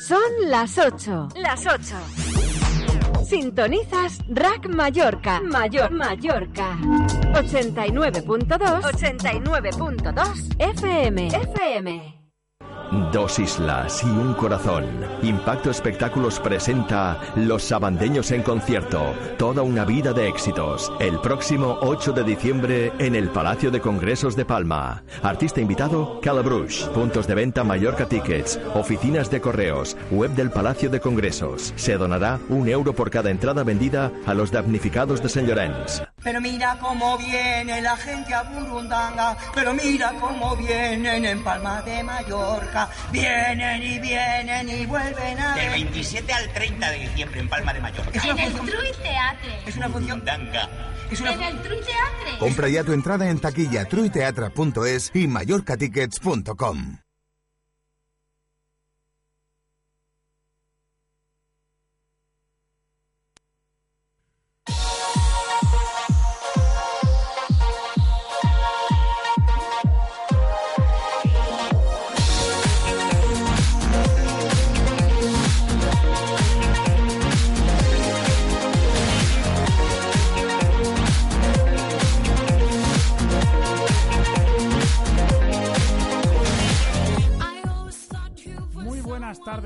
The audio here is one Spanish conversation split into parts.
Son las 8. Las 8. Sintonizas Rack Mallorca. Mayor Mallorca. 89.2. 89.2 FM. FM. Dos islas y un corazón. Impacto Espectáculos presenta Los Sabandeños en concierto. Toda una vida de éxitos. El próximo 8 de diciembre en el Palacio de Congresos de Palma. Artista invitado, Calabrush. Puntos de venta Mallorca Tickets. Oficinas de correos. Web del Palacio de Congresos. Se donará un euro por cada entrada vendida a los damnificados de San Llorenç. Pero mira cómo viene la gente a Burundanga, pero mira cómo vienen en Palma de Mallorca. Vienen y vienen y vuelven a... Del 27 al 30 de diciembre en Palma de Mallorca. Es una En el. Trui Teatre. Es una función... Burundanga. Es una... En el Trui Teatre. Compra ya tu entrada en taquilla truiteatra.es y mallorcatickets.com.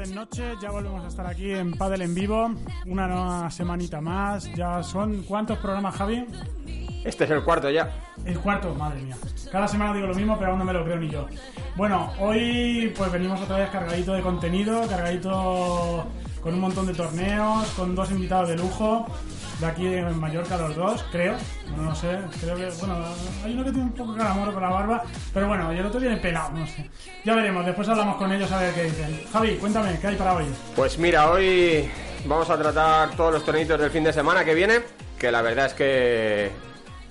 tardes, noches. Ya volvemos a estar aquí en Padel en vivo. Una nueva semanita más. Ya son ¿cuántos programas, Javi? Este es el cuarto ya. El cuarto, madre mía. Cada semana digo lo mismo, pero aún no me lo creo ni yo. Bueno, hoy pues venimos otra vez cargadito de contenido, cargadito con un montón de torneos, con dos invitados de lujo. De aquí en Mallorca los dos, creo. No, no sé, creo que, bueno, hay uno que tiene un poco de calamoro con la barba, pero bueno, y el otro viene pelado, no sé. Ya veremos, después hablamos con ellos a ver qué dicen. Javi, cuéntame, ¿qué hay para hoy? Pues mira, hoy vamos a tratar todos los torneitos del fin de semana que viene. Que la verdad es que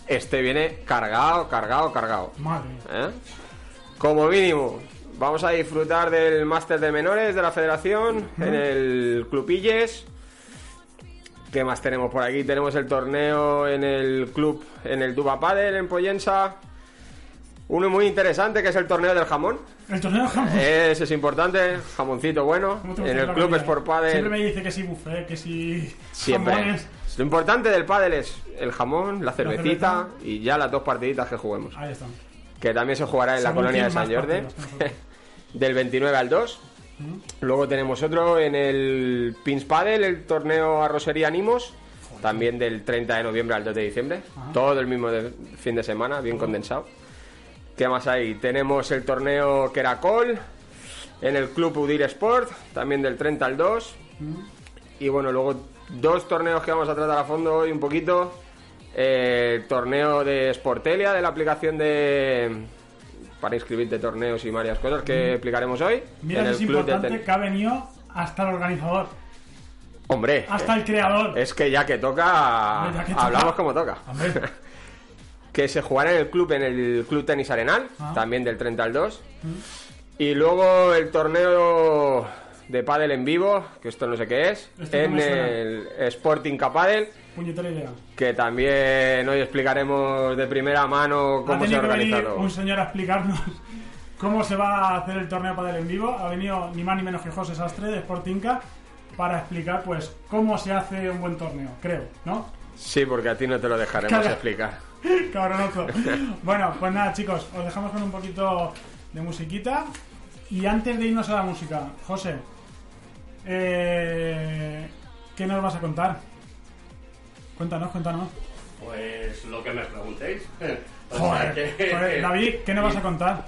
este viene cargado, cargado, cargado. Madre. ¿eh? Como mínimo, vamos a disfrutar del máster de menores de la federación en el Club Illes. ¿Qué más tenemos por aquí? Tenemos el torneo en el club, en el Duba Padel en Poyensa. Uno muy interesante que es el torneo del jamón. El torneo de jamón. Ese es importante, jamoncito bueno. ¿Cómo te En el club comida? Sport Padel. Siempre me dice que sí buffet, que sí Siempre. jamones. Lo importante del pádel es el jamón, la cervecita cerveza. y ya las dos partiditas que juguemos. Ahí están. Que también se jugará en la colonia de San Jordi. del 29 al 2. Luego tenemos otro en el Pins Padel, el torneo Arrosería Animos. También del 30 de noviembre al 2 de diciembre. Todo el mismo de- fin de semana, bien condensado. ¿Qué más hay? Tenemos el torneo Keracol en el Club Udir Sport, también del 30 al 2. Y bueno, luego dos torneos que vamos a tratar a fondo hoy un poquito. Eh, el torneo de Sportelia, de la aplicación de... para inscribirte torneos y varias cosas que explicaremos hoy. Mira en el es club de importante ten- que ha venido hasta el organizador, Hombre, hasta eh, el creador. es que ya que toca, Hombre, ya que toca. hablamos como toca. Que se jugará en el club, en el Club Tenis Arenal, Ah. también del 30 al 2. Y luego el torneo de pádel en vivo, que esto no sé qué es, Este en el Sporting Capadel, Puñetera idea. que también hoy explicaremos de primera mano ha cómo se ha que venir organizado. un señor a explicarnos cómo se va a hacer el torneo para en vivo. Ha venido ni más ni menos que José Sastre de Sportinca para explicar pues cómo se hace un buen torneo, creo, ¿no? Sí, porque a ti no te lo dejaremos explicar. Cabronazo. bueno, pues nada, chicos, os dejamos con un poquito de musiquita. Y antes de irnos a la música, José, eh, ¿qué nos vas a contar? Cuéntanos, cuéntanos. Pues lo que me preguntéis. O sea Joder, que- joder, David, ¿qué nos vas a contar?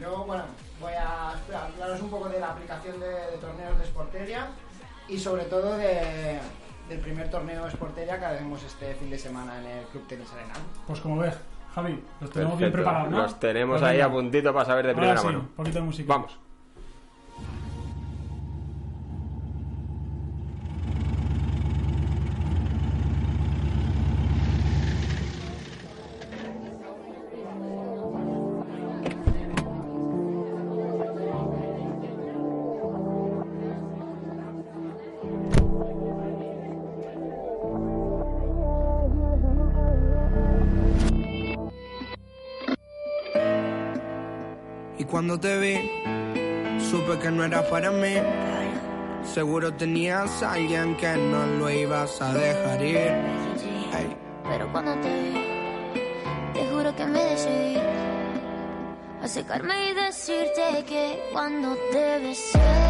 Yo, bueno, voy a hablaros un poco de la aplicación de, de torneos de Sporteria y sobre todo de- del primer torneo de Sporteria que haremos este fin de semana en el Club Tenis Arenal. Pues como ves, Javi, los tenemos bien Perfecto. preparados, ¿no? Los tenemos Pues ahí venga. a puntito para saber de Ahora primera sí, mano. un poquito de música. Vamos. Cuando te vi, supe que no era para mí. Seguro tenías a alguien que no lo ibas a dejar ir. Pero cuando te vi, te juro que me decidí a secarme y decirte que cuando te besé,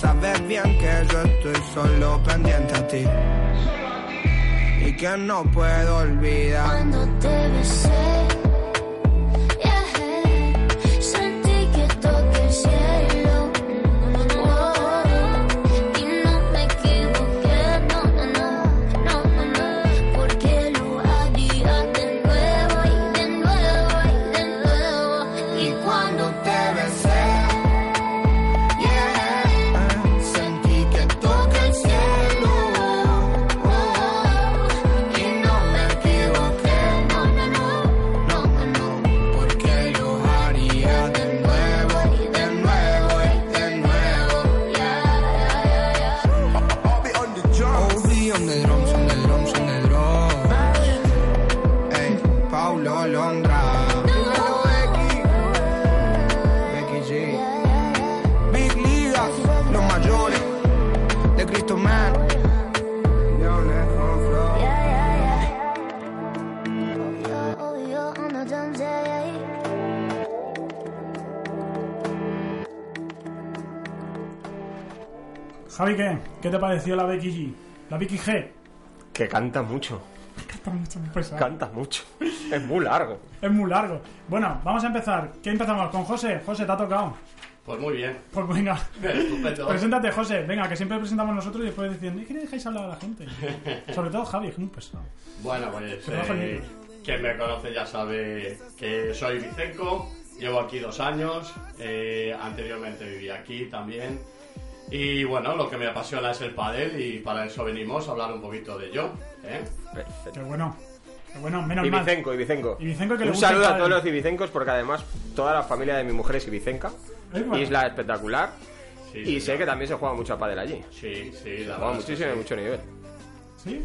Sabes bien que yo estoy solo pendiente a ti. Y que no puedo olvidar. Cuando te besé, Javi, ¿qué? ¿Qué te pareció la Becky G? La Becky G. Que canta mucho. Está mucho muy pesado. Canta mucho. Es muy largo. Es muy largo. Bueno, vamos a empezar. ¿Qué empezamos? Con José. José, te ha tocado. Pues muy bien. Pues venga. Estupendo. Preséntate, José. Venga, que siempre presentamos nosotros y después dicen, ¿y qué le dejáis hablar a la gente? Sobre todo Javi, es muy pesado. Bueno, pues eh, quien me conoce ya sabe que soy Vicenco, llevo aquí dos años, eh, anteriormente vivía aquí también. Y bueno, lo que me apasiona es el pádel y para eso venimos a hablar un poquito de yo. ¿eh? Qué bueno. Qué bueno, menos Y mal. Ibicenco, Ibicenco. Ibicenco que Un saludo a todos los ibicencos porque además toda la familia de mi mujer es ibicenca. Es bueno. Isla espectacular. Sí, y sí, sé que también se juega mucho a pádel allí. Sí, sí, la Se juega muchísimo y sí. mucho nivel. ¿Sí?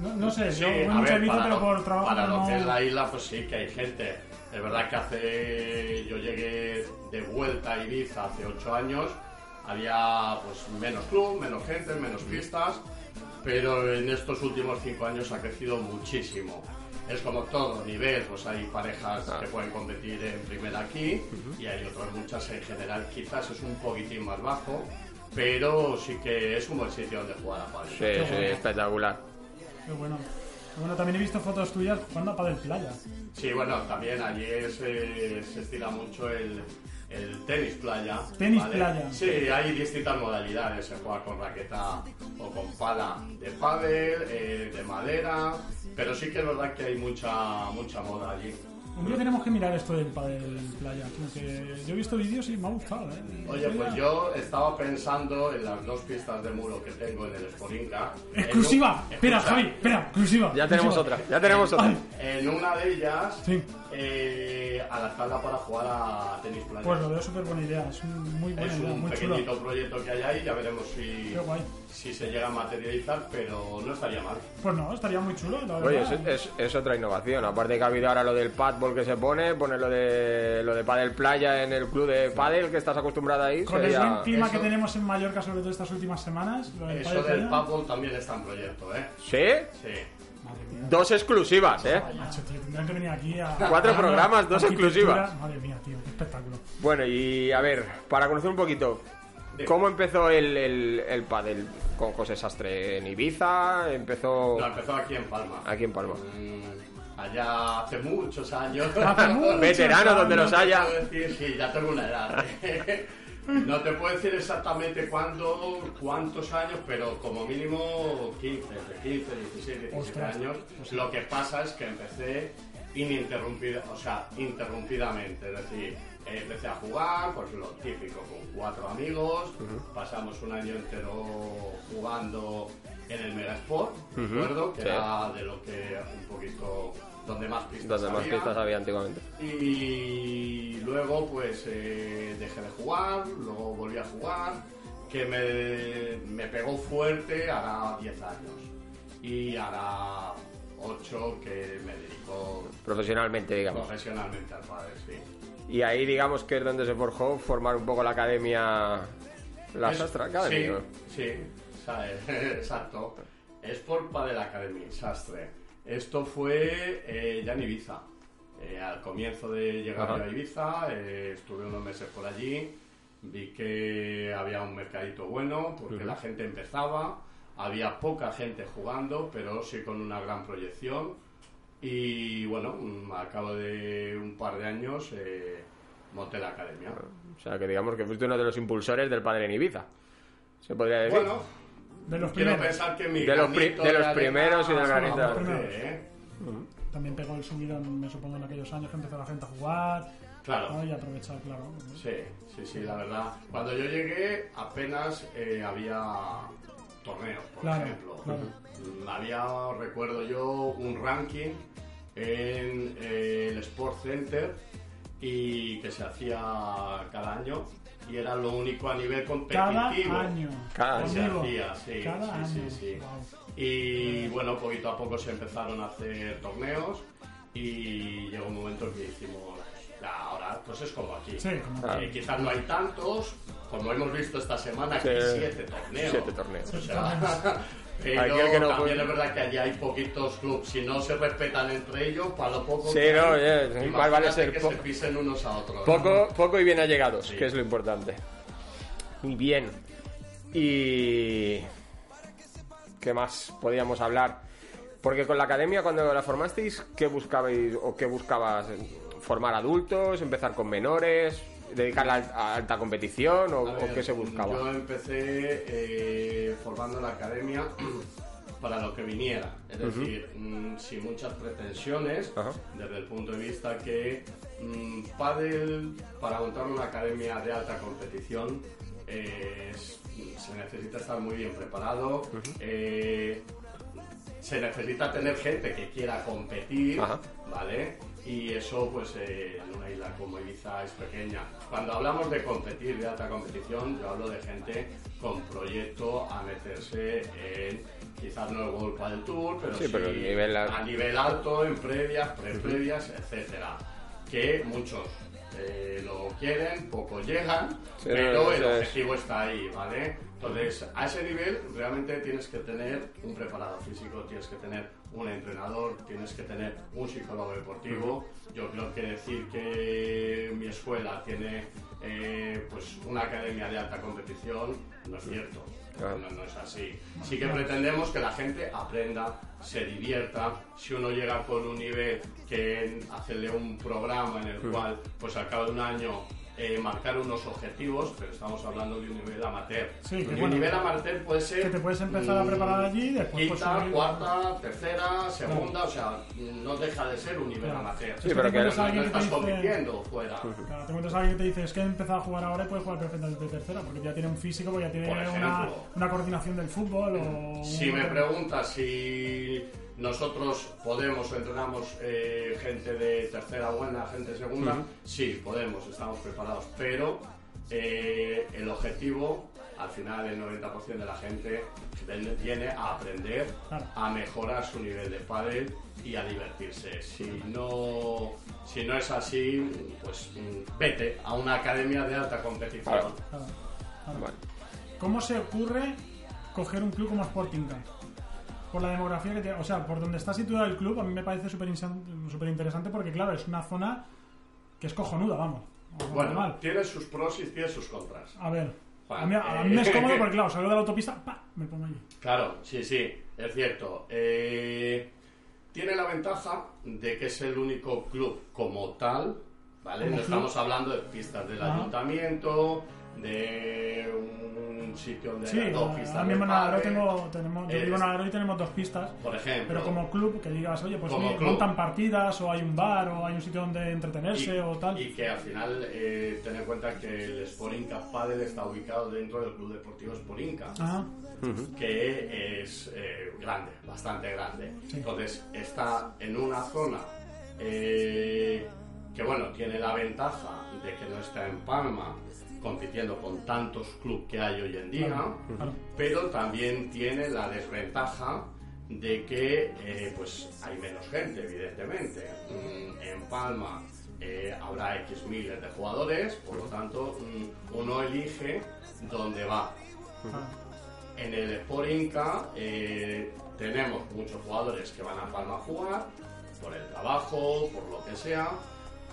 No, no sé, Sí, yo a mucho ver, para, pero lo, por trabajo para no... lo que es la isla, pues sí que hay gente. Es verdad que hace. Yo llegué de vuelta a Ibiza hace ocho años. Había pues menos club, menos gente, menos pistas. pero en estos últimos cinco años ha crecido muchísimo. Es como todo nivel, pues hay parejas Ah. que pueden competir en primera aquí y hay otras muchas en general. Quizás es un poquitín más bajo, pero sí que es un buen sitio donde jugar a pádel. Sí, sí, espectacular. Qué bueno. Qué bueno, también he visto fotos tuyas jugando a Padel Playa. Sí, bueno, también allí se, se estila mucho el, el tenis playa. Tenis ¿vale? playa. Sí, hay distintas modalidades. Se juega con raqueta o con pala de pádel, eh, de madera, pero sí que es verdad que hay mucha mucha moda allí. Un día tenemos que mirar esto del Padel Playa. porque yo he visto vídeos y me ha gustado, ¿eh? Oye, pues yo estaba pensando en las dos pistas de muro que tengo en el Sporinka. ¡Exclusiva! Un- Espera, Javi, espera, exclusiva. Ya tenemos exclusiva. otra, ya tenemos otra. Ay, En una de ellas, Sí. Eh, adaptarla para jugar a tenis playa. Pues lo veo súper buena idea. Es un muy buena Es idea, un muy pequeñito chulo. proyecto que hay ahí, ya veremos si, si se llega a materializar, pero no estaría mal. Pues no, estaría muy chulo, la Oye, es, es- es otra innovación. Aparte que ha habido ahora lo del padball que se pone, pone lo de lo de pádel playa en el club de pádel que estás acostumbrado ahí. Con el sería- buen clima que eso- tenemos en Mallorca, sobre todo estas últimas semanas, lo del Eso Padel del paddle también está en proyecto, ¿eh? ¿Sí? Sí. Dos exclusivas, ¿eh? Macho, tío, tendrán que venir aquí a... Cuatro a- programas, dos exclusivas. Madre mía, tío, qué espectáculo. Bueno, y a ver, para conocer un poquito, ¿cómo empezó el, el, el pádel? Con José Sastre en Ibiza, empezó No, empezó aquí en Palma. aquí en Palma. Mm, Allá hace muchos años. Hace muchos Veterano donde los haya. decir, sí, ya tengo una edad. No te puedo decir exactamente cuándo, cuántos años, pero como mínimo 15, de 15, 16, 17 Ostras. años. Lo que pasa es que empecé ininterrumpida, o sea, interrumpidamente, es decir, empecé a jugar, pues lo típico, con cuatro amigos, pasamos un año entero jugando en el Megasport, ¿de Ujú, acuerdo? Que sí. era de lo que un poquito, donde más pistas Donde más había. pistas había antiguamente. Y luego pues eh, dejé de jugar, luego volví a jugar, que me, me pegó fuerte hará 10 años. Y hará 8 que me dedico Profesionalmente, digamos. profesionalmente al padre, sí. Y ahí, digamos, que es donde se forjó formar un poco la academia. La Sastra Academy. Sí, ¿no? sí, ¿sabes? exacto. Es por Padel Academy, Sastre. Esto fue eh, ya en Ibiza. Eh, al comienzo de llegar Ajá. a Ibiza, eh, estuve unos meses por allí, vi que había un mercadito bueno, porque Ujú. la gente empezaba, había poca gente jugando, pero sí con una gran proyección. Y bueno, mm, al cabo de un par de años eh, monté la academia. O sea, que digamos que fuiste uno de los impulsores del padre en Ibiza. Se podría decir. Bueno, De los quiero primeros. pensar que mi De los pri- granito de los arena primeros y del se granito de aporte, arena. ¿eh? También pegó el subidón, me supongo, en aquellos años que empezó la gente a jugar. Claro. ¿no? Y aprovechar, claro. Sí, sí, sí, la verdad. Cuando yo llegué apenas eh, había torneos, por Claro, ejemplo. claro. Mm, Había, recuerdo yo, un ranking en eh, el Sport Center y que se hacía cada año y era lo único a nivel competitivo. Cada año. Cada que se hacía, sí, Cada sí, año. sí, sí. Wow. Y bueno, poquito a poco se empezaron a hacer torneos y llegó un momento que hicimos, "Ya, ahora pues es como aquí. Claro. Eh, quizás no hay tantos, como hemos visto esta semana, que siete torneos. Siete torneos. O sea, pero Aquel que no también puede- es verdad que allí hay poquitos clubes. Si no se respetan entre ellos, para lo poco Sí, que no, hay, vale ser que se pisen unos a otros. Poco, poco y bien allegados, Sí. que es lo importante. Muy bien. Y. ¿Qué más podíamos hablar? Porque con la academia, cuando la formasteis, ¿qué buscabais o qué buscabas? ¿Formar adultos? ¿Empezar con menores? ¿Dedicarla a alta competición? ¿O, qué se buscaba? Yo empecé eh, formando la academia para lo que viniera. Es decir, mm, sin muchas pretensiones, Ajá. desde el punto de vista que mm, pádel, para montar una academia de alta competición, eh, es- se necesita estar muy bien preparado. eh, se necesita tener gente que quiera competir, Ajá. ¿vale? Y eso, pues, eh, en una isla como Ibiza es pequeña. Cuando hablamos de competir, de alta competición, yo hablo de gente con proyecto a meterse en, quizás no el World Padel Tour, pero Sí, sí, pero nivel a nivel alto, en previas, pre-previas, etcétera. Que muchos eh, lo quieren, pocos llegan, Sí, pero el es. objetivo está ahí, ¿vale? Entonces, a ese nivel realmente tienes que tener un preparador físico, tienes que tener un entrenador, tienes que tener un psicólogo deportivo. Yo creo que decir que mi escuela tiene eh, pues una academia de alta competición no es cierto. Claro. No, no es así. Sí que pretendemos que la gente aprenda, se divierta. Si uno llega con un nivel que hacerle un programa en el cual, pues al cabo de un año, eh, marcar unos objetivos, pero estamos hablando de un nivel amateur. Sí, que y un bueno, nivel amateur puede ser. que te puedes empezar a mm, preparar allí y después pues, Quinta, subir- cuarta, tercera, segunda, o sea, no deja de ser un nivel Claro. amateur. Sí, pero que- no, Es que que te estás compitiendo fuera. Claro, te encuentras a alguien que te dice, es que he empezado a jugar ahora y puedes jugar perfectamente de tercera, porque ya tiene un físico, porque ya tiene una, una coordinación del fútbol o... Si un- me preguntas si nosotros podemos o entrenamos eh, gente de tercera buena, gente de segunda, sí, podemos, estamos preparados, pero eh, el objetivo, al final el 90% de la gente viene a aprender, a mejorar su nivel de pádel y a divertirse. Si no, si no es así, pues vete a una academia de alta competición. Claro, claro. ¿Cómo se ocurre coger un club como Sporting Car? Por la demografía que tiene, o sea, por donde está situado el club, a mí me parece súper interesante porque, claro, es una zona que es cojonuda, vamos. Bueno, mal. tiene sus pros y tiene sus contras. A ver, Juan, a mí, a mí me es cómodo porque, claro, salgo de la autopista, ¡pa! me pongo allí. Claro, sí, sí, es cierto. Eh, tiene la ventaja de que es el único club como tal, ¿vale? No club. estamos hablando de pistas del Ah. ayuntamiento, de un sitio donde Sí, haya dos pistas pádel. tengo, tenemos, yo vivo en Alaro y tenemos dos pistas. Por ejemplo. Pero como club, que digas, oye, pues club. montan partidas, o hay un bar, o hay un sitio donde entretenerse, y, o tal. y que al final eh, ten en cuenta que el Sporinca Padel está ubicado dentro del Club Deportivo Sporinca. Ah. que es eh, grande, bastante grande. Entonces está en una zona eh, que bueno, tiene la ventaja de que no está en Palma compitiendo con tantos clubes que hay hoy en día, Claro, claro. pero también tiene la desventaja de que eh, pues hay menos gente, evidentemente. Mm, En Palma eh, habrá X miles de jugadores, por lo tanto mm, uno elige dónde va. En el Sport Inca eh, tenemos muchos jugadores que van a Palma a jugar por el trabajo, por lo que sea,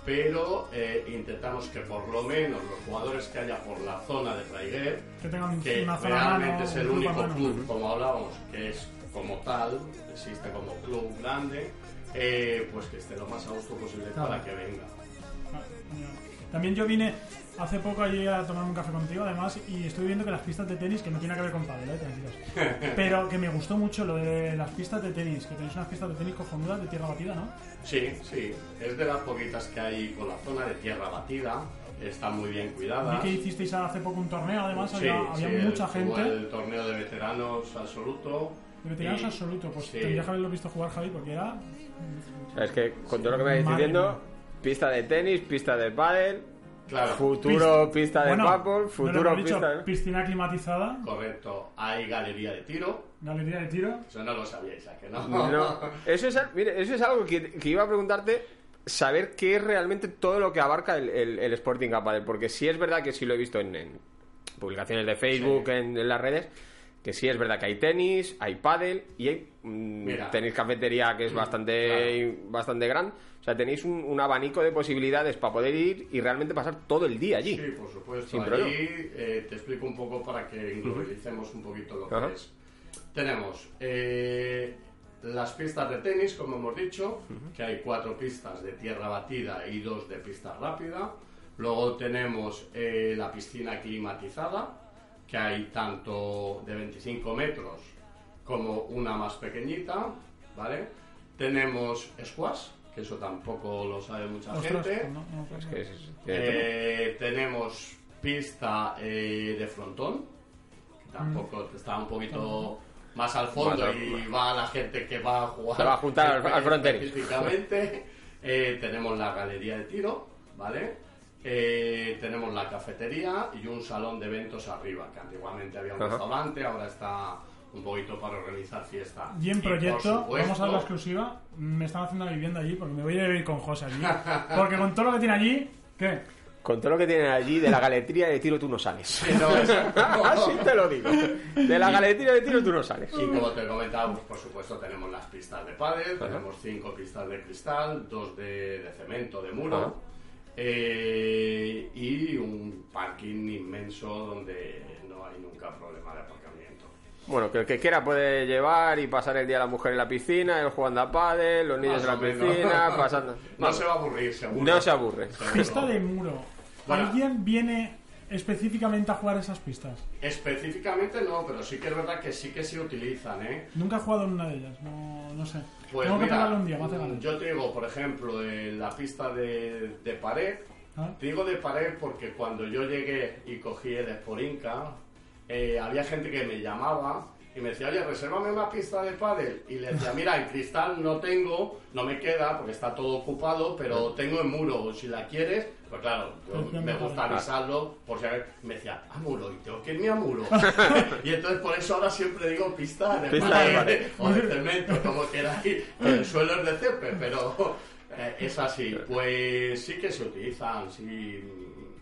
pero eh, intentamos que por lo menos los jugadores que haya por la zona de Traiguer, Que tengan que una zona a realmente es el único mano. club, como hablábamos, que es como tal, existe como club grande, eh, pues que esté lo más a gusto posible Claro. para que venga. También yo vine hace poco allí a tomar un café contigo, además, y estoy viendo que las pistas de tenis, que no tiene que ver con pádel, eh, tranquilos. Pero que me gustó mucho lo de las pistas de tenis, que tenéis unas pistas de tenis cojonudas de tierra batida, ¿no? Sí, sí, es de las poquitas que hay por la zona de tierra batida, están muy bien Vi cuidadas. que hicisteis hace poco un torneo, además, Sí, había, había sí, mucha el- gente. El torneo de veteranos absoluto. De veteranos Y- absoluto, pues sí. tendrías que haberlo visto jugar, Javi, porque era. O sea, es que con todo lo que me vais diciendo, pista de tenis, pista de pádel, Claro. futuro pista de Bueno, paddle, no lo futuro hemos dicho, pista... piscina climatizada, Correcto, hay galería de tiro. galería de tiro. Eso no lo sabíais, ¿a que no? No, eso es, mire, eso es algo que, que iba a preguntarte, saber qué es realmente todo lo que abarca el, el, el Sporting Cup Padel, porque sí es verdad que sí lo he visto en, en publicaciones de Facebook, en, en las redes, que sí es verdad que hay tenis, hay pádel y hay mm, tenis cafetería que es bastante, bastante grande. O sea, tenéis un, un abanico de posibilidades para poder ir y realmente pasar todo el día allí. Sí, por supuesto. Sin Allí eh, te explico un poco para que globalicemos un poquito lo que es. Tenemos eh, las pistas de tenis, como hemos dicho, que hay cuatro pistas de tierra batida y dos de pista rápida. Luego tenemos eh, la piscina climatizada, que hay tanto de 25 metros como una más pequeñita, ¿vale? Tenemos squash, que eso tampoco lo sabe mucha Ostras, gente. no, no, Es que es- Eh, tenemos pista eh, de frontón, que tampoco está un poquito más al fondo Más al- y va la gente que va a jugar. Se va a juntar al- al. Específicamente. Eh, tenemos la galería de tiro, ¿vale? Eh, tenemos la cafetería y un salón de eventos arriba, que antiguamente había un Ajá. restaurante, ahora está un poquito para organizar fiesta. Y en por proyecto, supuesto, vamos a ver la exclusiva. Me están haciendo una vivienda allí porque me voy a vivir con José allí. Porque con todo lo que tiene allí, ¿Qué? Con todo lo que tienen allí, de la galería de tiro tú no sales. no, Así te lo digo. De la galería de tiro tú no sales. Y como te comentábamos, por supuesto, tenemos las pistas de pádel, tenemos cinco pistas de cristal, dos de, de cemento, de muro, Ajá. Eh, y un parking inmenso donde no hay nunca problema de aparcamiento. Bueno, que el que quiera puede llevar y pasar el día la mujer en la piscina, él jugando a pádel, los niños en la piscina, pasando... No se va a aburrir, seguro. No se aburre. Pista de muro. Bueno. ¿Alguien viene específicamente a jugar esas pistas? Específicamente no, pero sí que es verdad que sí que se utilizan, ¿eh? Nunca he jugado en una de ellas, no, no sé. Pues Tengo que mira, probarlo un día, yo te digo, por ejemplo, en la pista de, de pared, ¿Ah? te digo de pared porque cuando yo llegué y cogí el Sporinca, eh, había gente que me llamaba y me decía, oye, resérvame una pista de pádel. Y le decía, mira, en cristal no tengo, no me queda porque está todo ocupado, pero tengo en muro, si la quieres, pues claro, yo Pues me gusta avisarlo por si a ver, me decía, a muro, y tengo que irme a muro. y entonces por eso ahora siempre digo pista de pared. o de cemento, como queráis, el suelo es de césped, pero eh, es así. Pues sí que se utilizan, sí,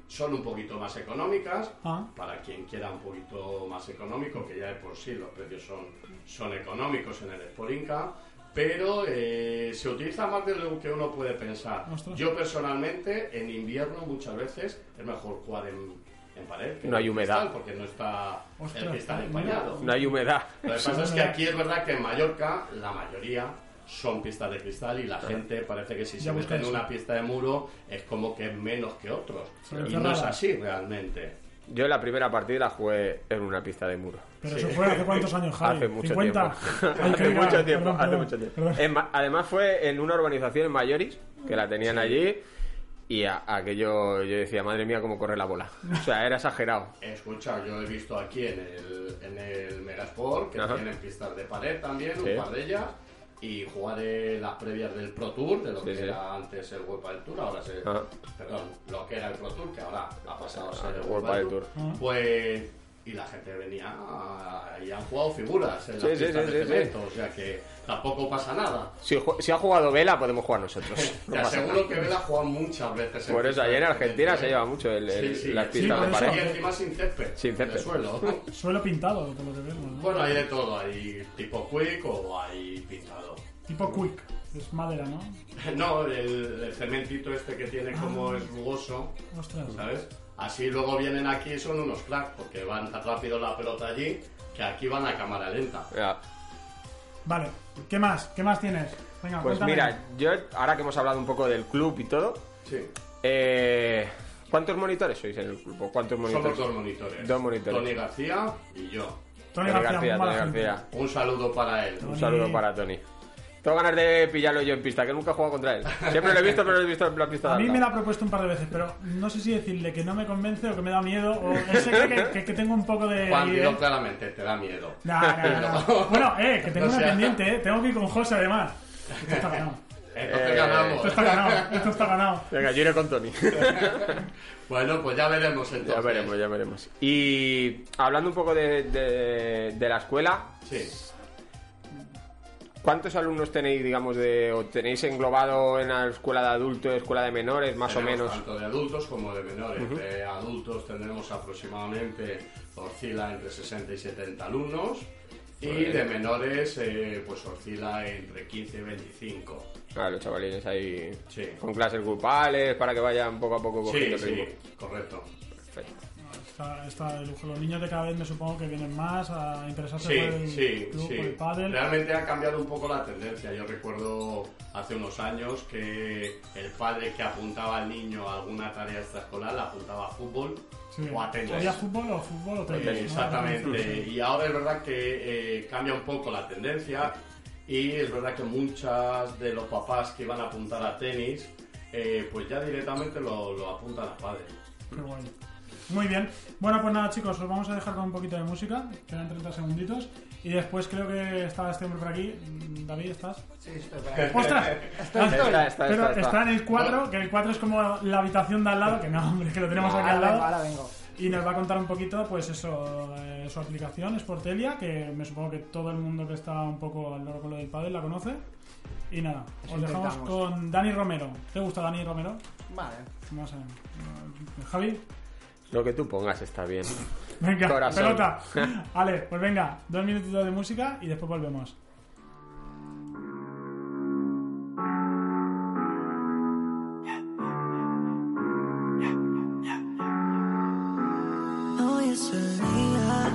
son un poquito más económicas, Ah. para quien quiera un poquito más económico, que ya de por sí los precios son, son económicos en el Sporinca, pero eh, se utiliza más de lo que uno puede pensar. Ostras. Yo personalmente, en invierno muchas veces es mejor jugar en, en pared que No hay humedad. porque no está Ostras, el cristal empañado. No hay humedad. Lo que pasa es que aquí es verdad que en Mallorca la mayoría son pistas de cristal y la gente parece que si Ya se busca mete en una pista de muro es como que es menos que otros. Sí, y no es así realmente. Yo la primera partida la jugué en una pista de muro. Pero Sí. eso fue hace cuántos años, Javi. Hace mucho 50. tiempo. Que hace mucho tiempo, perdón, hace perdón, mucho tiempo. En además fue en una urbanización en Mayoris, que la tenían allí, y a- aquello yo decía, madre mía, cómo corre la bola. O sea, era exagerado. Escucha, yo he visto aquí en el, en el Megasport que Ajá. tienen pistas de pared también, Sí. un par de ellas. Y jugaré las previas del Pro Tour, de lo Sí, que sí. era antes el World Padel Tour, ahora se, Ajá. perdón, lo que era el Pro Tour, que ahora ha pasado a ser Ah, el World World Padel Tour. Tour. Pues, y la gente venía y han jugado figuras en Sí, las sí, pistas sí, de sí, cemento, o sea que tampoco pasa nada. Si, ha jugado Vela, podemos jugar nosotros. No Te aseguro nada. que Vela ha jugado muchas veces. en Por eso, ayer en Argentina se lleva mucho el, el- Sí, sí, las sí, pistas por de eso. Y pared. encima sin césped. Sin césped. el suelo. Suelo pintado, por lo que vemos. ¿no? Bueno, hay de todo, hay tipo quick o hay pintado. Tipo quick, es madera, ¿no? No, el, el cementito este que tiene como Ah. es rugoso, Ostras. ¿sabes? Así luego vienen aquí y son unos cracks, porque van tan rápido la pelota allí que aquí van a cámara lenta. Ya. Vale, ¿qué más? ¿Qué más tienes? Venga, Pues cuéntame. mira, yo ahora que hemos hablado un poco del club y todo, Sí. eh, ¿cuántos monitores sois en el club? ¿O ¿Cuántos monitores? Somos dos monitores. Dos monitores. Tony García y yo. Tony Tony García, Tony. García. Un saludo para él. Un saludo para Tony. Tengo ganas de pillarlo yo en pista, que nunca he jugado contra él. Siempre lo he visto, pero lo he visto en la pista A mí me la ha propuesto un par de veces, pero no sé si decirle que no me convence o que me da miedo, o él se cree que, que- que tengo un poco de... Juan, dilo ¿eh? claramente, te da miedo. No, no. Bueno, eh, que tengo O una sea- pendiente, eh. Tengo que ir con José además. Esto está ganado. Entonces Eh, ganamos. Esto está ganado. Esto está ganado. Venga, yo iré con Tony. Bueno, pues ya veremos entonces. ya veremos, ya veremos. Y hablando un poco de, de- de la escuela, Sí. ¿Cuántos alumnos tenéis, digamos, de, o tenéis englobado en la escuela de adultos, escuela de menores, más Tenemos o menos? Tanto de adultos como de menores. De adultos tendremos aproximadamente, oscila entre 60 y 70 alumnos. Y Muy bien. de menores, eh, pues oscila entre 15 y 25. Ah, los chavalines ahí Sí. con clases grupales para que vayan poco a poco Sí, cogiendo sí, ritmo. correcto. Perfecto. Está, está. Los niños de cada vez me supongo que vienen más a interesarse Sí, por el sí, club, sí. por el pádel. Realmente ha cambiado un poco la tendencia. Yo recuerdo hace unos años que el padre que apuntaba al niño a alguna tarea extraescolar la apuntaba a fútbol o a tenis. ¿Había fútbol o fútbol o tenis? Eh, ¿no? Exactamente. Y ahora es verdad que eh, cambia un poco la tendencia y es verdad que muchas de los papás que iban a apuntar a tenis, eh, pues ya directamente lo, lo apuntan a padre. Qué guay. Muy bien. Bueno, pues nada, chicos, os vamos a dejar con un poquito de música. Quedan 30 segunditos. Y después creo que está este hombre por aquí. Mm, David, ¿estás? Sí, estoy por ahí. ¡Ostras! Estoy, estoy. Está, está, Pero está, está, está. en el 4, que el 4 es como la habitación de al lado, que no, hombre, que lo tenemos aquí al Ahora vengo, lado. ahora vengo. Y nos va a contar un poquito, pues eso, eh, su aplicación, Sportelia, que me supongo que todo el mundo que está un poco al loro con lo del pádel la conoce. Y nada, Eso os dejamos intentamos. con Dani Romero. ¿Te gusta Dani Romero? Vale. Vamos a ver. Javi. Lo que tú pongas está bien. Venga, Corazón. pelota. Vale, pues venga, dos minutitos de música y después volvemos. Hoy es el día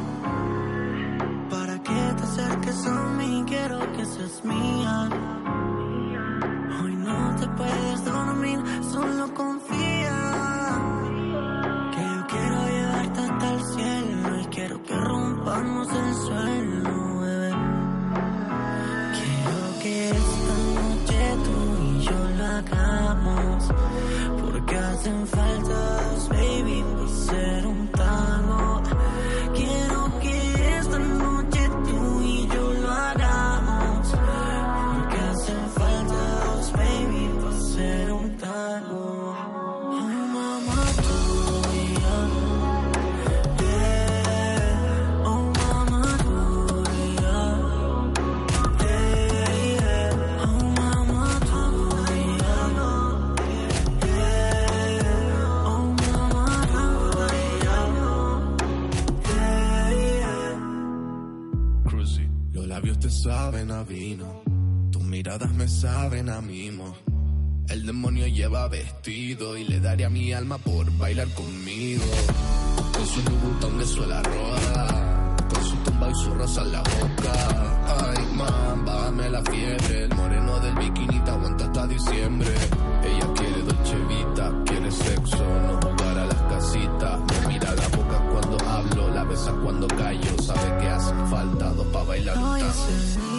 para que te acerques a mí, quiero que seas mía. Hoy no te puedes dormir, solo confía. Hacen falta a tus miradas me saben a mimo. El demonio lleva vestido y le daría mi alma por bailar conmigo. Con su botón de suela roja, con su tumba y su rosa en la boca. Ay, man, bájame la fiebre. El moreno del bikini te aguanta hasta diciembre. Ella quiere dolce vita, quiere sexo, no jugar a las casitas. Me mira la boca cuando hablo, la besa cuando callo. Sabe que hacen falta dos para bailar un tango.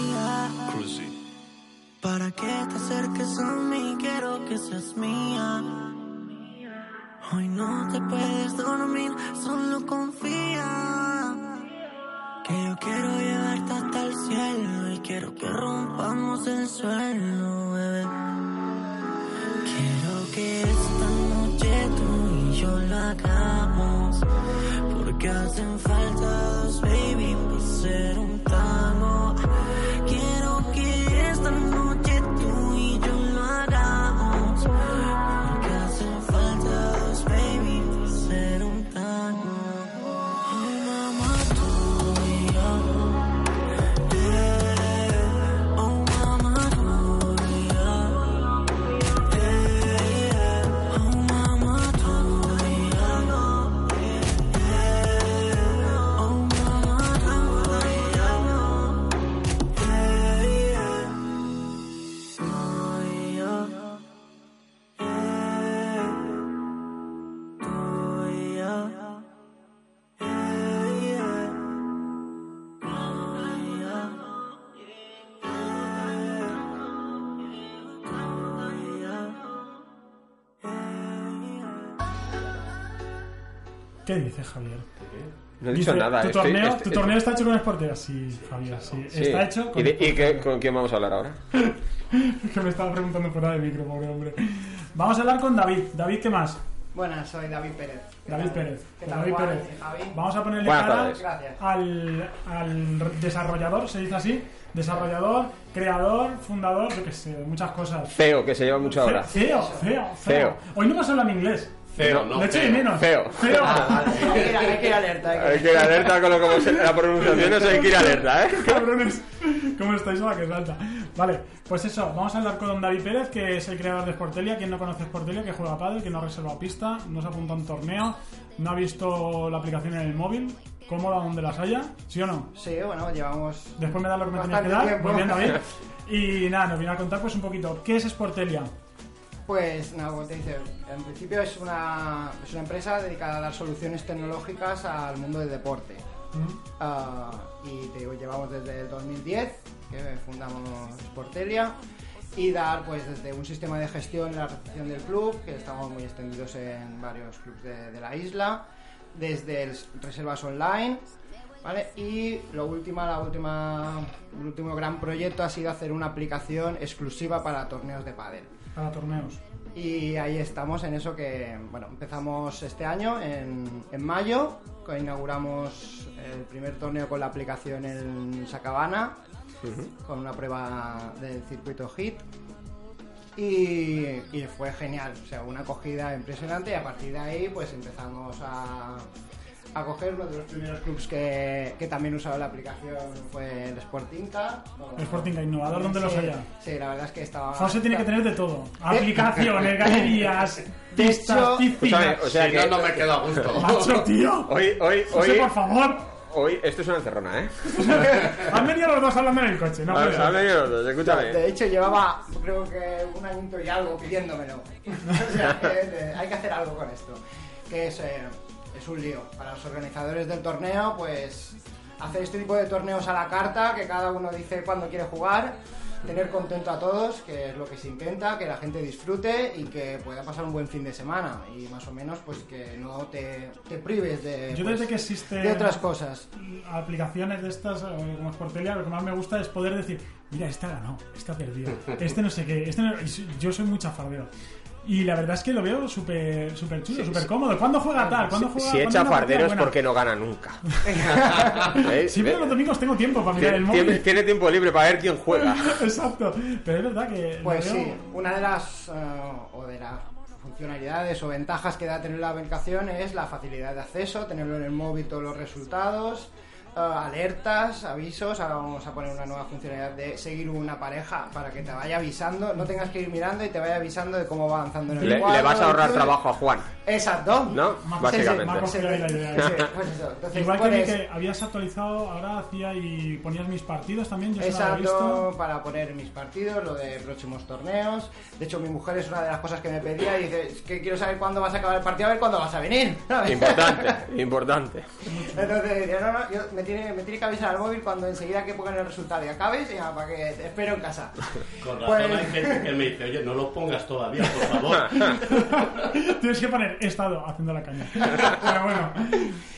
Que te acerques a mí, quiero que seas mía. Hoy no te puedes dormir, solo confía. Que yo quiero llevarte hasta el cielo y quiero que rompamos el suelo, bebé. Quiero que esta noche tú y yo lo hagamos. Porque hacen falta dos, baby, por ser un ¿Qué dices, Javier? No he dicho Dice, nada. ¿Tu estoy- torneo, estoy- tu torneo está hecho con Sportera? Sí, Javier, sí. Sí. Está hecho con ¿Y, de- y qué- con quién vamos a hablar ahora? que me estaba preguntando fuera de micro, pobre hombre. Vamos a hablar con David. David, ¿qué más? Buenas, soy David Pérez. ¿Qué David tal? Pérez. ¿Qué tal, David Juan Pérez. Javi? Vamos a ponerle Buenas cara tardes. Al, al desarrollador, se dice así. Desarrollador, creador, fundador, yo qué sé, muchas cosas. CEO, que se lleva mucho ahora. CEO, CEO, CEO. CEO. Hoy no hemos hablado en inglés. Feo, no, Le echo de menos. Feo. Feo. Hay que ir- hay que ir alerta. hay que- Hay que ir alerta con lo como se- la pronunciación, eso hay que ir alerta, ¿eh? Cabrones, ¿cómo estáis a la que salta? Vale, pues eso, vamos a hablar con David Pérez, que es el creador de Sportelia. Quien no conoce Sportelia, que juega a pádel, que no ha reservado pista, no se apunta a un torneo, no ha visto la aplicación en el móvil, cómoda donde las haya, ¿sí o no? Sí, bueno, llevamos. Después me da lo que me tenías que dar. Muy bien, David. Y nada, nos viene a contar pues un poquito. ¿Qué es Sportelia? Pues nada, como te dice, en principio es una, es una empresa dedicada a dar soluciones tecnológicas al mundo del deporte. Ah, y te digo, llevamos desde el 2010, que fundamos Sportelia, y dar pues desde un sistema de gestión la recepción del club, que estamos muy extendidos en varios clubes de, de la isla, desde el- reservas online, ¿vale? Y lo última, la última, el último gran proyecto ha sido hacer una aplicación exclusiva para torneos de pádel. Para torneos. Y ahí estamos en eso que, bueno, empezamos este año, en, en mayo, que inauguramos el primer torneo con la aplicación en Sacabana. con una prueba del circuito HIT. Y, y fue genial, o sea, una acogida impresionante y a partir de ahí pues empezamos a, a coger uno de los primeros clubs que, que también usaba la aplicación fue el Sporting Car. El Sporting Car, innovador, ¿dónde lo Sí, haya? Sí, la verdad es que estaba... José tiene que tener de todo. Aplicaciones, galerías, De pistas, hecho-. Escúchame, o sea Si que... no, no me quedo a gusto. Macho, tío. Hoy, hoy, José, hoy... por favor. Hoy, esto es una encerrona, ¿eh? Han venido los dos hablando en el coche, ¿no? Ver, han venido los dos, escúchame. De hecho, llevaba creo que un añito y algo pidiéndomelo. o sea, que, eh, hay que hacer algo con esto. Que es, eh, es un lío. Para los organizadores del torneo, pues hacer este tipo de torneos a la carta, que cada uno dice cuándo quiere jugar, tener contento a todos, que es lo que se intenta, que la gente disfrute y que pueda pasar un buen fin de semana. Y más o menos, pues que no te, te prives de, Yo pues, desde que existe de otras cosas. aplicaciones de estas eh, como Sportelia, lo que más me gusta es poder decir, mira, ha ganado, este ha perdido, este no sé qué, este no- yo soy muy chafardero. Y la verdad es que lo veo súper súper chulo, súper cómodo. ¿Cuándo juega tal? ¿Cuándo Si, juega si cuándo echa farderos porque no gana nunca. Siempre los domingos tengo tiempo para mirar el móvil. tiene tiempo libre para ver quién juega. Exacto. Pero es verdad que. Pues veo- sí, una de las eh, o de las funcionalidades o ventajas que da tener la aplicación es la facilidad de acceso, tenerlo en el móvil todos los resultados, eh, alertas, avisos. Ahora vamos a poner una nueva funcionalidad de seguir una pareja para que te vaya avisando, no tengas que ir mirando y te vaya avisando de cómo va avanzando en el Le, cuadro. le vas a ahorrar trabajo a Juan, Exacto. ¿no? Básicamente. Sí, pues eso. Entonces, Igual que pones- que habías actualizado, ahora hacía y ponías mis partidos también, yo visto. Exacto, para poner mis partidos, lo de próximos torneos. De hecho, mi mujer es una de las cosas que me pedía y dice, es que quiero saber cuándo vas a acabar el partido, a ver cuándo vas a venir. ¿sabes? Importante, importante. Entonces decía, no, no, yo- me, tiene, me tiene que avisar al móvil cuando enseguida que pongan el resultado y acabes y ya, para que te espero en casa. Con razón Pues- hay gente que me dice, oye, no lo pongas todavía, por favor. Tienes que poner he estado haciendo la caña. Pero bueno,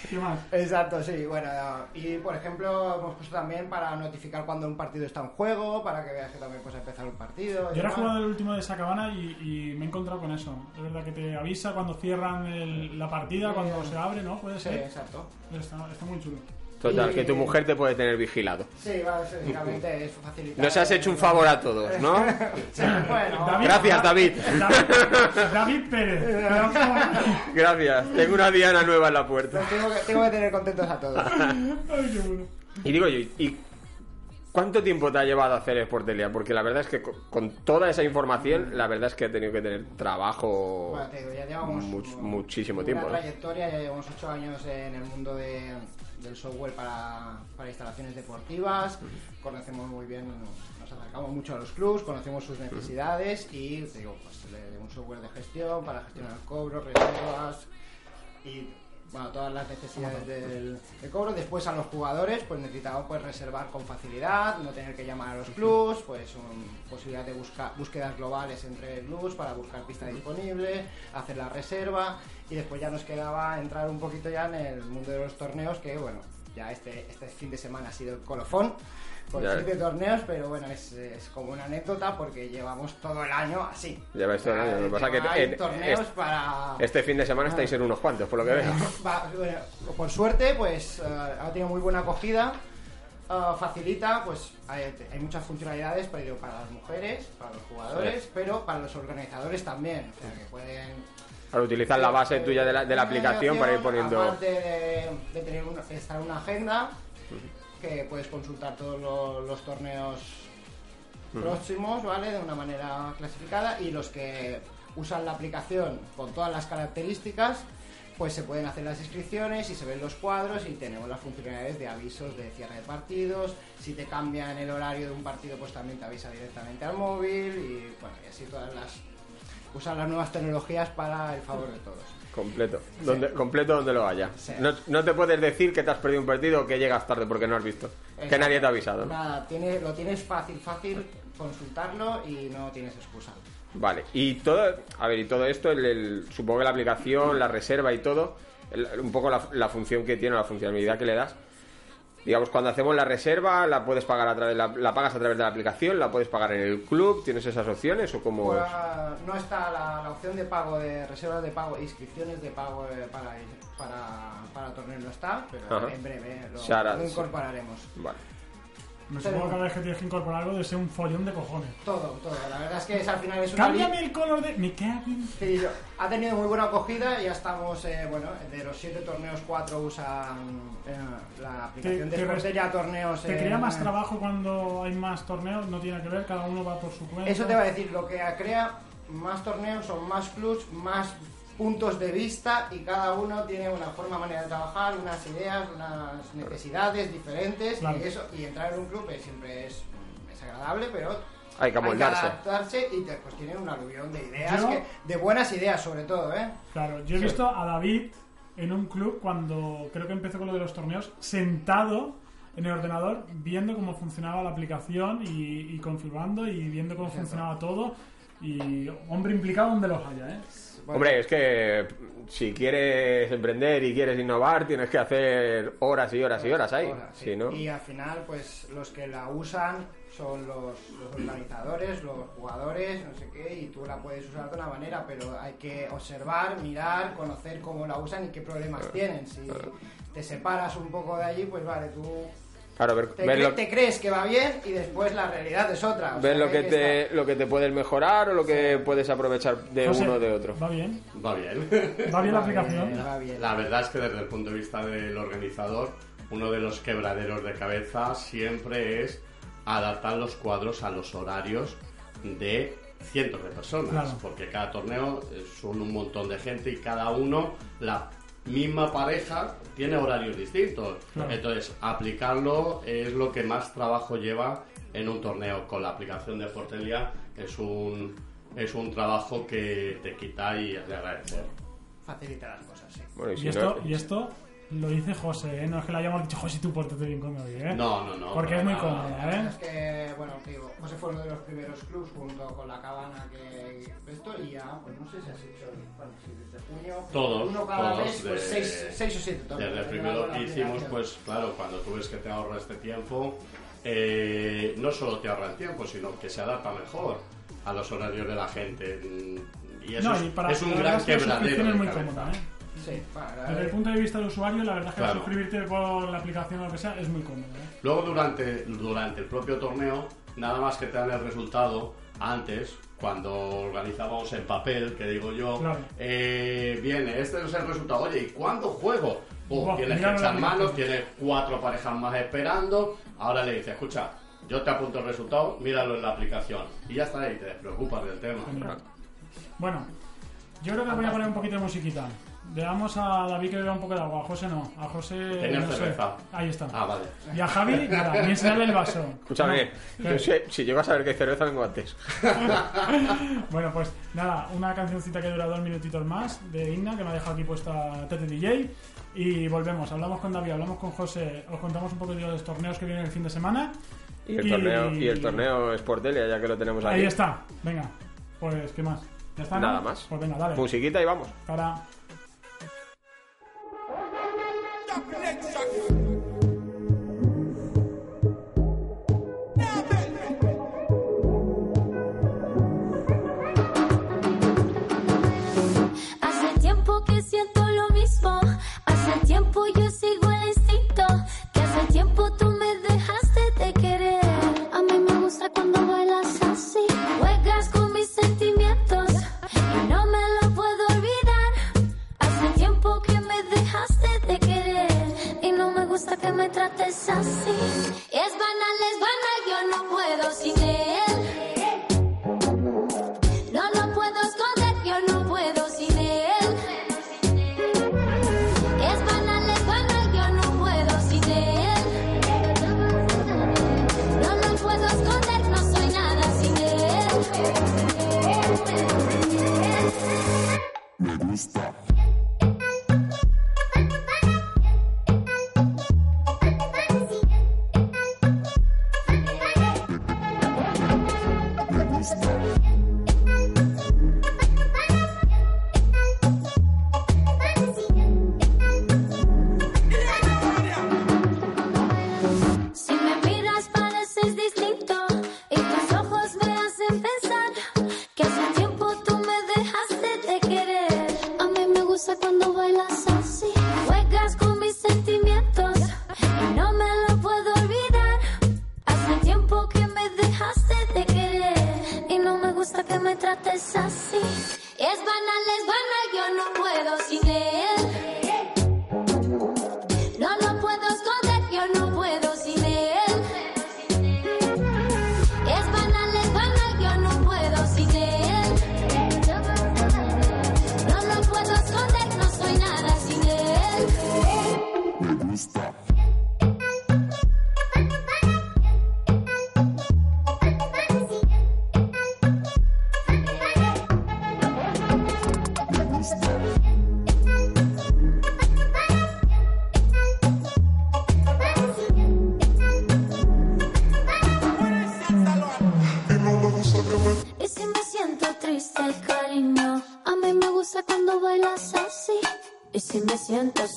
¿qué más? Exacto, sí, bueno, y por ejemplo hemos puesto también para notificar cuando un partido está en juego, para que veas que también puedes empezar un partido. Yo ahora he jugado el último de Sacabana y, y me he encontrado con eso. Es verdad que te avisa cuando cierran el- la partida, cuando se abre, ¿no? Puede Sí, ser. exacto. Está, está muy chulo. Total, Y- que tu mujer te puede tener vigilado. Sí, básicamente es facilitar. Nos has hecho un favor a todos, ¿no? Sí, bueno. David- Gracias, David. David, David Pérez. Gracias. Tengo una Diana nueva en la puerta. Tengo que, tengo que tener contentos a todos. Ay, qué bueno. Y digo yo, ¿y cuánto tiempo te ha llevado a hacer Sportelia? Porque la verdad es que con, con toda esa información, la verdad es que he tenido que tener trabajo Bueno, te digo, ya llevamos much- muchísimo una tiempo. ¿no? trayectoria, ya llevamos 8 años en el mundo de, del software para, para instalaciones deportivas, conocemos muy bien, nos acercamos mucho a los clubs, conocemos sus necesidades y te digo, pues de, un software de gestión para gestionar cobros, reservas y bueno, todas las necesidades del, del cobro. Después a los jugadores, pues necesitamos pues reservar con facilidad, no tener que llamar a los clubs, pues un- posibilidad de buscar búsquedas globales entre clubs para buscar pista disponible, hacer la reserva y después ya nos quedaba entrar un poquito ya en el mundo de los torneos que bueno, ya este, este fin de semana ha sido el colofón Ya. siete torneos, pero bueno, es, es como una anécdota porque llevamos todo el año así. Ves, todo el año. Lo que pasa que en- torneos es- para este fin de semana estáis en unos cuantos, por lo que veo. Bueno, por suerte, pues eh, ha tenido muy buena acogida. eh, facilita, pues hay, hay muchas funcionalidades para, para las mujeres, para los jugadores, Sí. pero para los organizadores también. O sea, que pueden Para utilizar la base tuya de la, de la aplicación para ir poniendo. Aparte de, de tener una, estar una agenda, que puedes consultar todos los, los torneos próximos, ¿vale? De una manera clasificada y los que usan la aplicación con todas las características, pues se pueden hacer las inscripciones y se ven los cuadros y tenemos las funcionalidades de avisos de cierre de partidos. Si te cambian el horario de un partido, pues también te avisa directamente al móvil y bueno, y así todas las usar las nuevas tecnologías para el favor de todos. Completo. Donde, completo donde lo haya. Sí. No, no te puedes decir que te has perdido un partido o que llegas tarde porque no has visto. Que nadie te ha avisado. ¿no? Nada, tiene, lo tienes fácil, fácil consultarlo y no tienes excusa. Vale. Y todo, a ver, y todo esto, el, el- supongo que la aplicación, la reserva y todo, el- un poco la, la función que tiene, la funcionalidad que le das. Digamos, cuando hacemos la reserva, la puedes pagar a través, la, la pagas a través de la aplicación, la puedes pagar en el club, ¿tienes esas opciones o cómo? Pues, es? no está la, la opción de pago, de reservas de pago, inscripciones de pago eh, para, para, para torneo no está, pero Ajá. en breve lo, incorporaremos. Vale. Me supongo que cada vez que tienes que incorporar algo debe ser un follón de cojones. Todo, todo. La verdad es que es, al final es una... Cámbiame el color de... Me cago en- Sí, yo- ha tenido muy buena acogida, ya estamos, eh, bueno, de los siete torneos, cuatro usan eh, la aplicación Te- de res- Sporteria Torneos. ¿Te eh, crea más trabajo cuando hay más torneos? No tiene que ver, cada uno va por su cuenta. Eso te va a decir, lo que crea más torneos son más clubs, más puntos de vista y cada uno tiene una forma, manera de trabajar, unas ideas, unas necesidades diferentes Claro. y eso y entrar en un club eh, siempre es, es agradable, pero Hay que amoldarse. adaptarse y te- pues tiene un aluvión de ideas, Yo- que- de buenas ideas sobre todo, ¿eh? Claro, yo he Sí. visto a David en un club cuando creo que empezó con lo de los torneos, sentado en el ordenador viendo cómo funcionaba la aplicación y, y configurando y viendo cómo funcionaba todo. Y hombre implicado donde los haya, ¿eh? Hombre, es que si quieres emprender y quieres innovar, tienes que hacer horas y horas y horas ahí. Sí. Si no, Y al final, pues los que la usan son los, los organizadores, los jugadores, no sé qué, y tú la puedes usar de una manera, pero hay que observar, mirar, conocer cómo la usan y qué problemas tienen. Si te separas un poco de allí, pues vale, tú claro, ver, te, ver cre- lo, te crees que va bien y después la realidad es otra. o ver sea, lo que que te lo que te puedes mejorar o lo que puedes aprovechar de José, uno o de otro. ¿Va bien? Va bien. ¿Va bien la aplicación? Va bien. La verdad es que desde el punto de vista del organizador, uno de los quebraderos de cabeza siempre es adaptar los cuadros a los horarios de cientos de personas, Claro. porque cada torneo eh, son un montón de gente y cada uno, la misma pareja, tiene horarios distintos. Claro. Entonces, aplicarlo es lo que más trabajo lleva en un torneo. Con la aplicación de Fortelia es un, es un trabajo que te quita y es de agradecer. facilita las cosas, sí. Bueno, y Y si esto, no- y esto lo dice José, ¿eh? No es que le hayamos dicho, José, tú pórtate bien conmigo, ¿eh? No, no, no, Porque es muy nada. cómoda, ¿eh? Es que, bueno, digo, José fue uno de los primeros clubs junto con la cabana que esto y ya, pues no sé si has hecho, bueno, si desde junio, Todos, uno cada todos mes, pues seis, seis o siete torneos. Desde el primero que hicimos, pues claro, cuando tú ves que te ahorra este tiempo, eh, no solo te ahorra el tiempo, sino que se adapta mejor a los horarios de la gente. Y eso No, es, y para- es un gran quebradero. es muy cómoda, ¿eh? Sí, para, Desde el punto de vista del usuario, la verdad es que Claro. suscribirte por la aplicación o lo que sea es muy cómodo, ¿eh? Luego durante, durante el propio torneo, nada más que te dan el resultado, antes, cuando organizábamos en papel, que digo yo, Claro. eh, viene, este es el resultado, oye, ¿y cuándo juego? Oh, Buah, tienes que echar manos, tienes cuatro parejas más esperando, ahora le dices, escucha, yo te apunto el resultado, míralo en la aplicación. Y ya está ahí, te despreocupas del tema. Bueno, yo creo que voy a poner un poquito de musiquita. Veamos a David que beba un poco de agua. A José no. A José. Tenía no sé. cerveza. Ahí está. Ah, vale. Y a Javi, nada, ni enseñarle el vaso. Escúchame, No. yo sé- si llego a saber que hay cerveza, vengo antes. Bueno, pues nada, una cancioncita que dura dos minutitos más de Igna, que me ha dejado aquí puesta Tete DJ. Y volvemos, hablamos con David, hablamos con José, os contamos un poco de los torneos que vienen el fin de semana. Y el torneo, y el torneo Sportelia, ya que lo tenemos aquí. Ahí está, venga, pues ¿qué más? ¿Ya está? no? Nada más. Pues venga, dale. Musiquita y vamos. Para. Hace trates así. Es banal, es banal, yo no puedo sin él.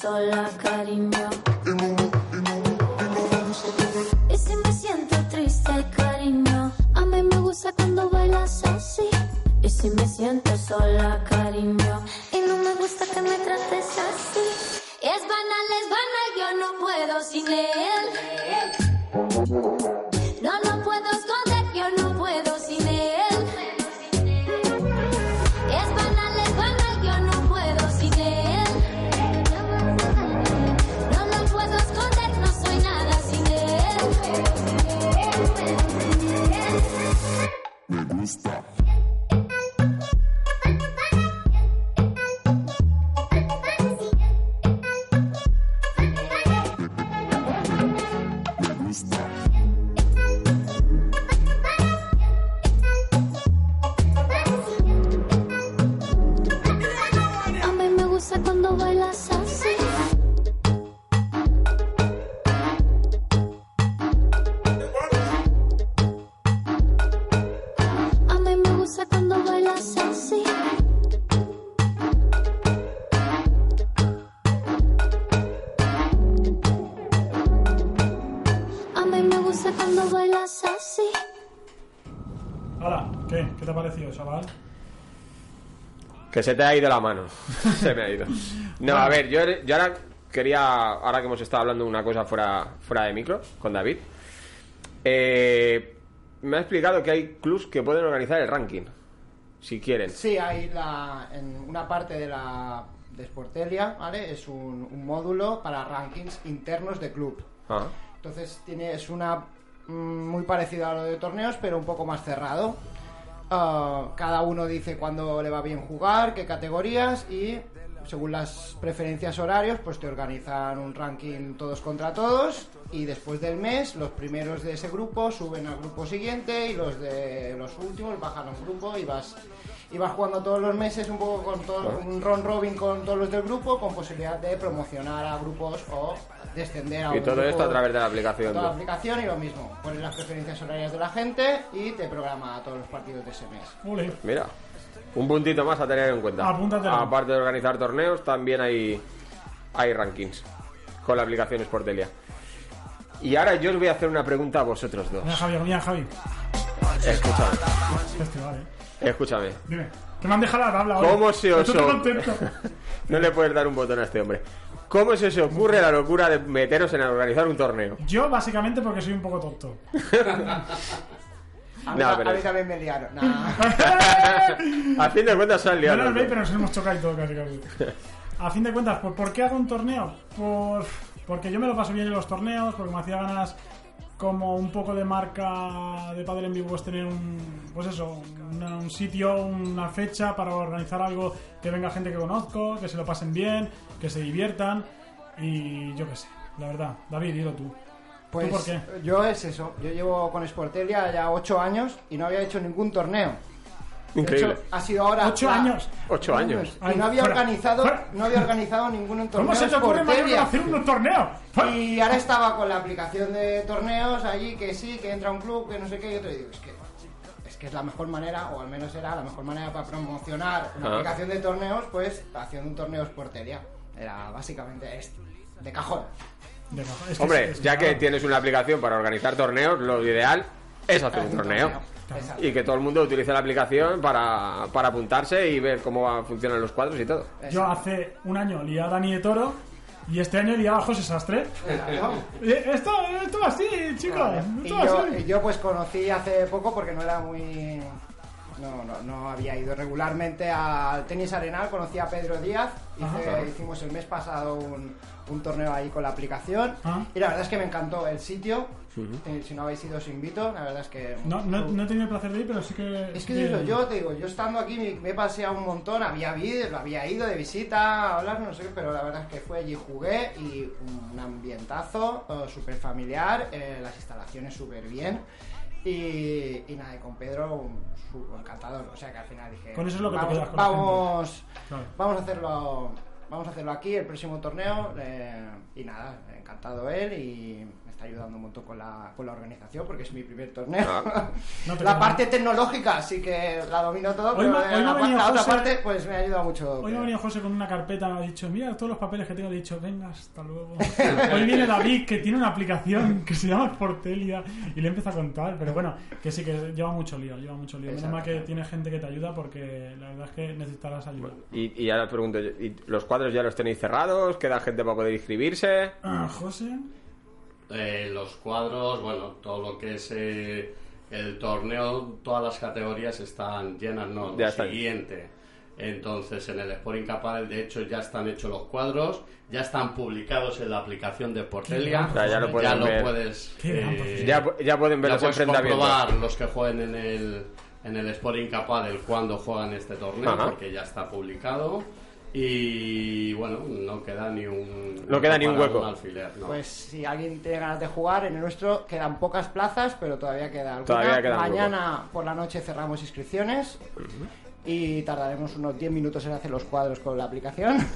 Sola, cariño. Y si me siento triste, cariño, a mí me gusta cuando bailas así. Y si me siento sola, cariño, y no me gusta que me trates así. Es banal, es banal, yo no puedo sin él. Que se te ha ido la mano. se me ha ido. No, a ver, yo, yo ahora quería, ahora que hemos estado hablando de una cosa fuera, fuera de micro con David, eh, me ha explicado que hay clubs que pueden organizar el ranking, si quieren. Sí, hay la, en una parte de la de Sportelia, ¿vale? Es un, un módulo para rankings internos de club. Ah. Entonces tiene, es una mm, muy parecida a lo de torneos, pero un poco más cerrado. Ah, cada uno dice cuándo le va bien jugar, qué categorías y según las preferencias horarios, pues te organizan un ranking todos contra todos y después del mes los primeros de ese grupo suben al grupo siguiente y los de los últimos bajan a un grupo y vas y vas jugando todos los meses un poco con todo un ron robin con todos los del grupo con posibilidad de promocionar a grupos o descender a Y todo grupo esto a través de la aplicación. toda la aplicación y lo mismo. Pones las preferencias horarias de la gente y te programa todos los partidos de ese mes. Mira, un puntito más a tener en cuenta. Apúntatelo. Aparte de organizar torneos, también hay, hay rankings con la aplicación Sportelia. Y ahora yo os voy a hacer una pregunta a vosotros dos. Mira, Javi, mira, Javi. Escúchame, Festival, eh. Escúchame. Dime, que me han dejado la tabla hoy. ¿Cómo se os Estoy o- contento. No le puedes dar un botón a este hombre. ¿Cómo se os ocurre la locura de meteros en organizar un torneo? Yo, básicamente, porque soy un poco tonto. A mí, No, a pero- mí también me liaron. A fin de cuentas se han No liado. nos los veis, pero nos hemos chocado y todo casi casi. A fin de cuentas, ¿por, por qué hago un torneo? Por, porque yo me lo paso bien en los torneos, porque me hacía ganas como un poco de marca de padre en vivo es tener un, pues eso, una- un sitio, una fecha para organizar algo que venga gente que conozco, que se lo pasen bien, que se diviertan y yo qué sé, la verdad. David, dilo tú. Pues ¿Tú por qué? yo es eso. Yo llevo con Sportelia ya 8 años y no había hecho ningún torneo. De Increíble. hecho, ha sido ahora. ¿Ocho la- años? Ocho años. Y no había Fuera, organizado, fuera. no había organizado ningún torneo. ¿Cómo se te ocurre Sportelia. hacer un torneo? Y ahora estaba con la aplicación de torneos allí, que sí, que entra un club, que no sé qué, y te digo, es que es que es la mejor manera, o al menos era la mejor manera para promocionar una Ah. aplicación de torneos, pues haciendo un torneo Sportelia. Era básicamente esto, de cajón. De cajón. Es que Hombre, es- es- ya que tienes una aplicación para organizar torneos, lo ideal es hacer un Un torneo. torneo, exacto. Y que todo el mundo utilice la aplicación para, para apuntarse y ver cómo va- funcionan los cuadros y todo. Yo hace un año lié a Dani de Toro y este año lié a José Sastre. Eh, Esto, esto va así, chicos. Y Esto yo, así. y yo, pues conocí hace poco porque no era muy no, no, no había ido regularmente al tenis arenal, conocí a Pedro Díaz, hice- Ajá. hicimos el mes pasado un, un torneo ahí con la aplicación Ah. y la verdad es que me encantó el sitio. Eh, si no habéis ido, os invito. La verdad es que. No, no, no he tenido el placer de ir, pero sí que... Es que eso, yo te digo, yo estando aquí me, me he paseado un montón, había, había ido de visita a hablar, no sé qué, pero la verdad es que fue allí, jugué y un ambientazo súper familiar, eh, las instalaciones súper bien. Y, y nada, y con Pedro, un- su- encantador. O sea que al final dije, Con eso es lo que te vamos, quedas con vamos, Claro. vamos a hacerlo. Vamos a hacerlo aquí, el próximo torneo. eh, y nada, encantado él y me está ayudando un montón con la, con la organización porque es mi primer torneo. Ah. No la queda parte tecnológica sí que la domino todo, Hoy pero me- eh, hoy la, ha venido la otra José- parte pues me ha ayudado mucho. Hoy me ha venido José con una carpeta, me ha dicho, mira todos los papeles que tengo, le he dicho, venga, hasta luego. Hoy viene David, que tiene una aplicación que se llama Portelia, y le empieza a contar, pero bueno, que sí, que lleva mucho lío, lleva mucho lío. Menos mal que tiene gente que te ayuda porque la verdad es que necesitarás ayuda. Y, y ahora pregunto, yo, ¿y ¿los cuadros ya los tenéis cerrados? ¿Queda gente para poder inscribirse? Ah, José. Eh, los cuadros, bueno, todo lo que es eh, el torneo, todas las categorías están llenas, no, Ya lo están. siguiente. Entonces, en el Sport Incapaz, de hecho, ya están hechos los cuadros, ya están publicados en la aplicación de Portelia. O sea, ya lo pueden ver. puedes. Eh. Ya, ya pueden ver ya los puedes enfrentamientos. comprobar los que jueguen en el, en el Sport Incapaz el cuándo juegan este torneo, Ajá. porque ya está publicado. Y bueno, no queda ni un. No queda ni un para hueco. alfiler, no. Pues si alguien tiene ganas de jugar, en el nuestro quedan pocas plazas, pero todavía queda alguna. Todavía Mañana por la noche cerramos inscripciones y tardaremos unos 10 minutos en hacer los cuadros con la aplicación.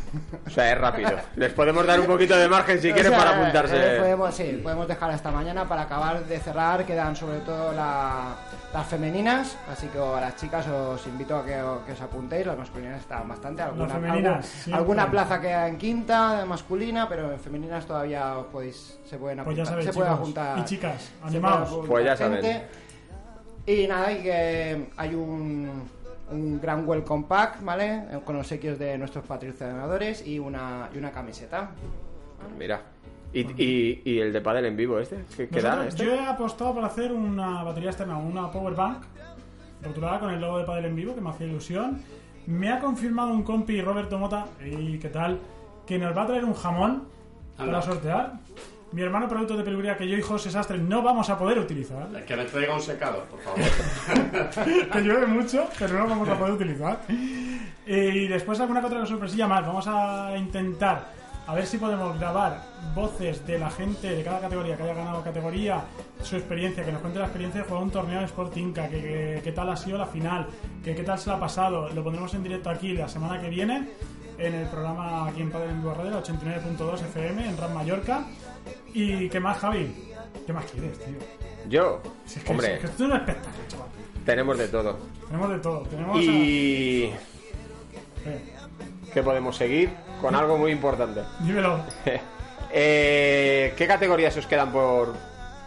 O sea, es rápido. Les podemos dar un poquito de margen si O quieren sea, para eh, apuntarse. podemos, sí, podemos dejar hasta mañana para acabar de cerrar. Quedan sobre todo la- las femeninas, así que a las chicas os invito a que, que os apuntéis. Las masculinas están bastante. Alguna, femeninas, algún- alguna plaza queda en quinta masculina, pero en femeninas todavía os podéis, se pueden Pues ya apuntar. sabéis, se puede chicos apuntar. y chicas, animaos. Pues ya saben. Y nada, y que hay un, un gran welcome pack, ¿vale? Con obsequios de nuestros patrocinadores y una, y una camiseta. Mira. ¿Y, y, y el de pádel en vivo este? ¿Qué, qué da Nosotros- este? Yo he apostado por hacer una batería externa, una power bank rotulada con el logo de Padel en vivo, que me hacía ilusión. Me ha confirmado un compi, Roberto Mota, y qué tal, que nos va a traer un jamón para sortear. Mi hermano producto de peluquería que yo y José Sastre no vamos a poder utilizar. Que me traiga un secador, por favor. que llueve mucho, pero no lo vamos a poder utilizar. Y después alguna que otra sorpresilla más. Vamos a intentar a ver si podemos grabar voces de la gente de cada categoría que haya ganado categoría, su experiencia, que nos cuente la experiencia de jugar un torneo de Sport Inca, que, que- qué tal ha sido la final, que qué tal se la ha pasado. Lo pondremos en directo aquí la semana que viene en el programa aquí en Padre en Radio, 89.2 FM en RAM Mallorca. ¿Y qué más, Javi? ¿Qué más quieres, tío? Yo, Si es que, hombre, es que esto es un espectáculo, chaval. tenemos de todo. Tenemos de todo. Tenemos a- Y... Eh, que podemos seguir con algo muy importante. dímelo. Eh, ¿Qué categorías os quedan por,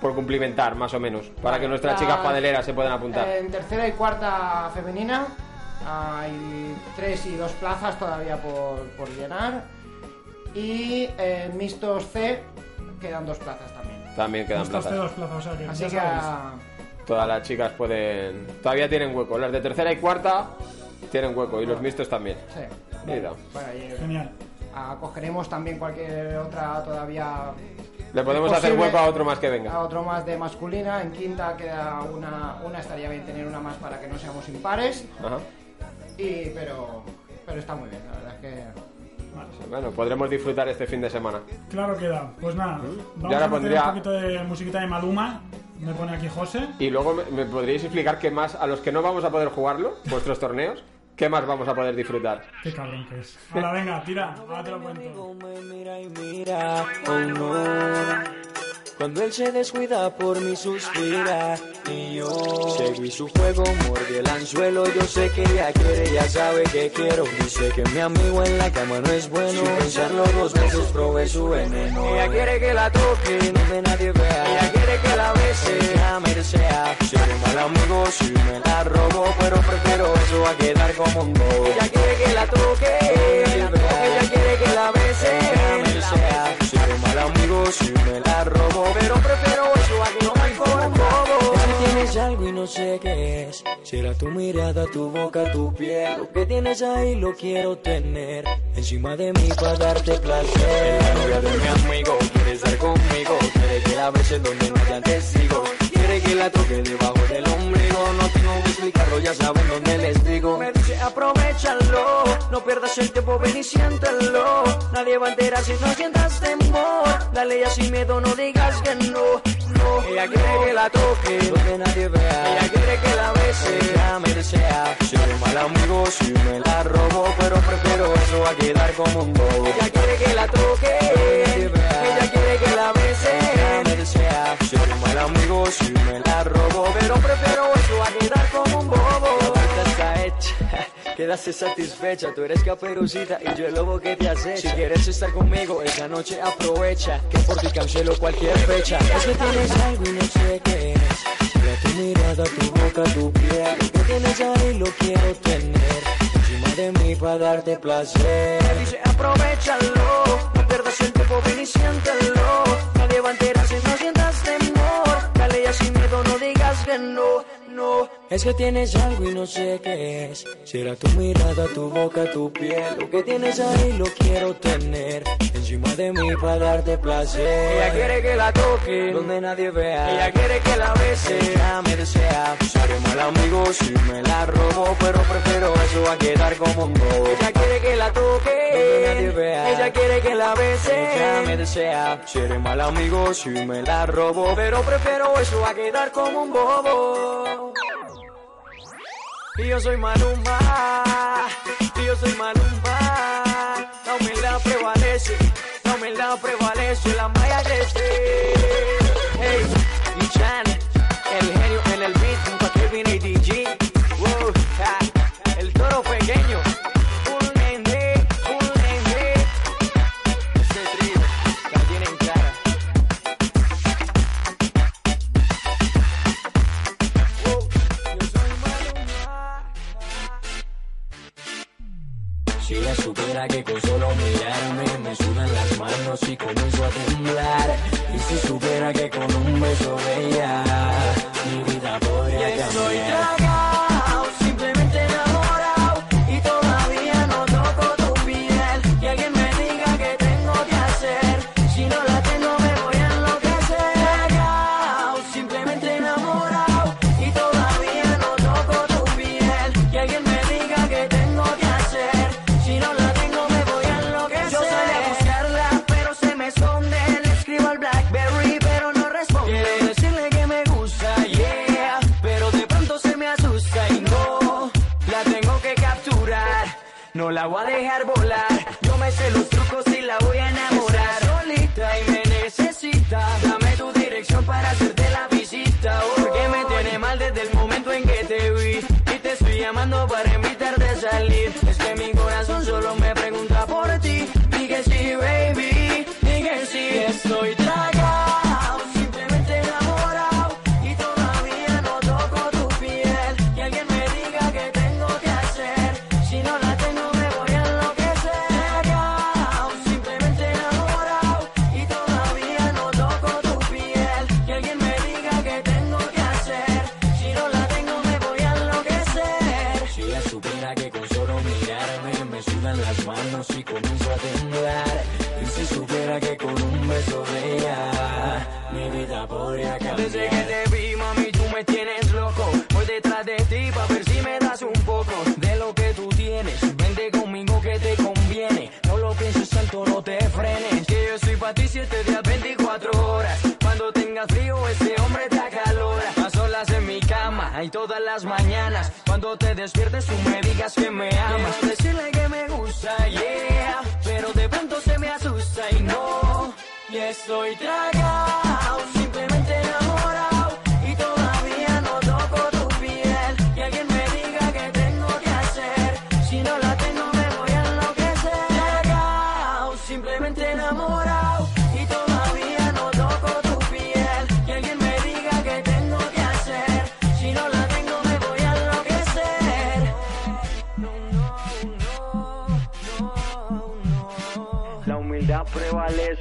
por cumplimentar, más o menos? Para que nuestras chicas padeleras se puedan apuntar. En tercera y cuarta femenina hay tres y dos plazas todavía por, por llenar. Y en mixtos C quedan dos plazas también. También quedan Estos plazas. dos plazas, o sea que Así que a- Todas las chicas pueden... Todavía tienen hueco. Las de tercera y cuarta tienen hueco. Y los mixtos también. sí. Mira. Bueno, y- Genial. acogeremos también cualquier otra todavía. Le podemos hacer hueco a otro más que A venga. otro más de masculina. En quinta queda una, una estaría bien tener una más para que no seamos impares. Ajá. Y, pero, pero está muy bien, la verdad es que. Bueno, podremos disfrutar este fin de semana. Claro que da. Pues nada, vamos ahora a meter pondría- un poquito de musiquita de Maluma. Me pone aquí José. Y luego me, me podríais explicar qué más, a los que no vamos a poder jugarlo, vuestros torneos, qué más vamos a poder disfrutar. Qué cabrón que es. Ahora venga, tira, ahora te lo cuento. mira y mira, oh no. Cuando él se descuida por mí suspira y yo seguí su juego, mordí el anzuelo, yo sé que ella quiere, ya sabe que quiero. Dice que mi amigo en la cama no es bueno, sin pensarlo dos veces probé su veneno. Ella quiere que la toque, no me nadie vea. Ella quiere que la bese, a sea. Seré mal amigo si me la robo, pero prefiero eso a quedar como un bobo. Ella quiere que la toque, ella quiere que la bese, sea. Mal amigo si me la robo, pero prefiero eso a quedar como un bobo. Es que tienes algo y no sé qué es. Será tu mirada, tu boca, tu piel. Lo que tienes ahí lo quiero tener. Encima de mí para darte placer. La novia de mi amigo quiere estar conmigo. Quiere que la bese donde no hayan testigos. Quiere que la toque debajo del ombligo. No tengo que explicarlo, ya saben dónde les digo. Me dice aprovechalo. No pierdas el tiempo, ven y siéntelo. Nadie va a enterar si no sientas temor. Dale ya sin miedo, no digas que no. No, ella quiere que la toque donde nadie vea. Ella quiere que la bese, ella me desea. Soy mal amigo si me la robo, pero prefiero eso a quedar como un bobo. Ella quiere que la toque, ella quiere que la bese. Me. Soy mal amigo si me la robo, pero prefiero eso a quedar como un bobo. La vuelta está. Quedaste satisfecha, tú eres caperucita y yo el lobo que te acecha. Si quieres estar conmigo esa noche aprovecha, que por ti cancelo cualquier fecha. Es que tienes algo y no sé qué es. Será tu mirada, tu boca, tu piel. Lo que tienes ahí lo quiero tener. Encima de mí para darte placer. Dice aprovechalo, no pierdas el tiempo, ven y siéntelo. No. digas que no. Es que tienes algo y no sé qué es. Será tu mirada, tu boca, tu piel. Lo que tienes ahí lo quiero tener. Encima de mí para darte placer. Ella quiere que la toque donde nadie vea. Ella quiere que la bese. Ella me desea. Seré mal amigo si me la robo. Pero prefiero eso a quedar como un bobo. Ella quiere que la toque donde nadie vea. Ella quiere que la bese. Ella me desea. Seré mal amigo si me la robo. Pero prefiero eso a quedar como un bobo. Y yo soy Maluma, y yo soy Maluma. La humildad prevalece, la humildad prevalece, la malla crece. Hey, que con solo mirarme me sudan las manos y comienzo a temblar. Y si supiera que con un beso de ella Que yo estoy pa' ti siete días, 24 horas. Cuando tengas frío, ese hombre te acalora. A solas en mi cama, y todas las mañanas. Cuando te despiertes, tú me digas que me amas. Quiero decirle que me gusta, yeah. Pero de pronto se me asusta y no. Y estoy tragado,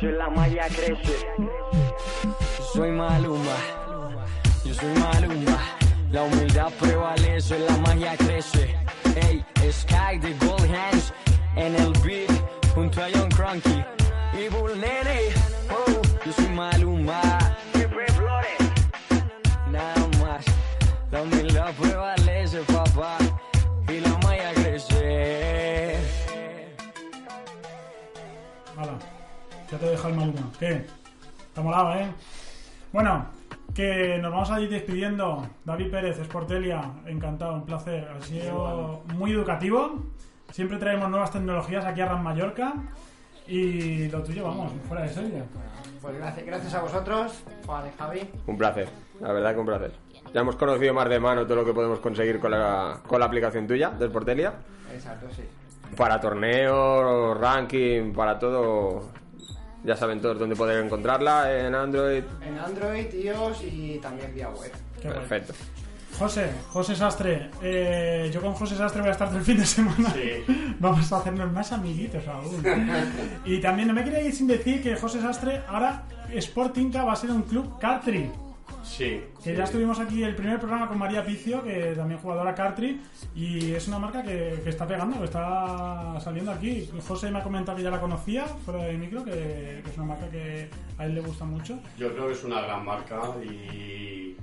prevalece, la malla crece. Yo soy Maluma, yo soy Maluma, La humildad prevalece, la magia crece. Ey, Sky de Gold Hands en el beat junto a John Cranky te deja el Maluma. ¿Qué? Está molado, ¿eh? Bueno, que nos vamos a ir despidiendo. David Pérez, Sportelia, encantado, un placer. Ha sido muy educativo. Siempre traemos nuevas tecnologías aquí a Ram Mallorca. Y lo tuyo, vamos, fuera de serie. Pues gracias, gracias a vosotros, Juan y Javi. Un placer, la verdad que un placer. Ya hemos conocido más de mano todo lo que podemos conseguir con la, con la aplicación tuya, de Sportelia. Exacto, sí. Para torneos, ranking, para todo. Ya saben todos dónde poder encontrarla en Android. En Android, iOS y también vía web. Qué guay. Perfecto. José, José Sastre, eh, yo con José Sastre voy a estar todo el fin de semana. Vamos a hacernos más amiguitos aún. y también no me quería ir sin decir que José Sastre ahora Sportinca va a ser un club country. Sí. Que sí. ya estuvimos aquí el primer programa con María Picio, que también jugadora country, y es una marca que, que está pegando, que está saliendo aquí. José me ha comentado que ya la conocía, fuera de micro, que, que es una marca que a él le gusta mucho. Yo creo que es una gran marca y,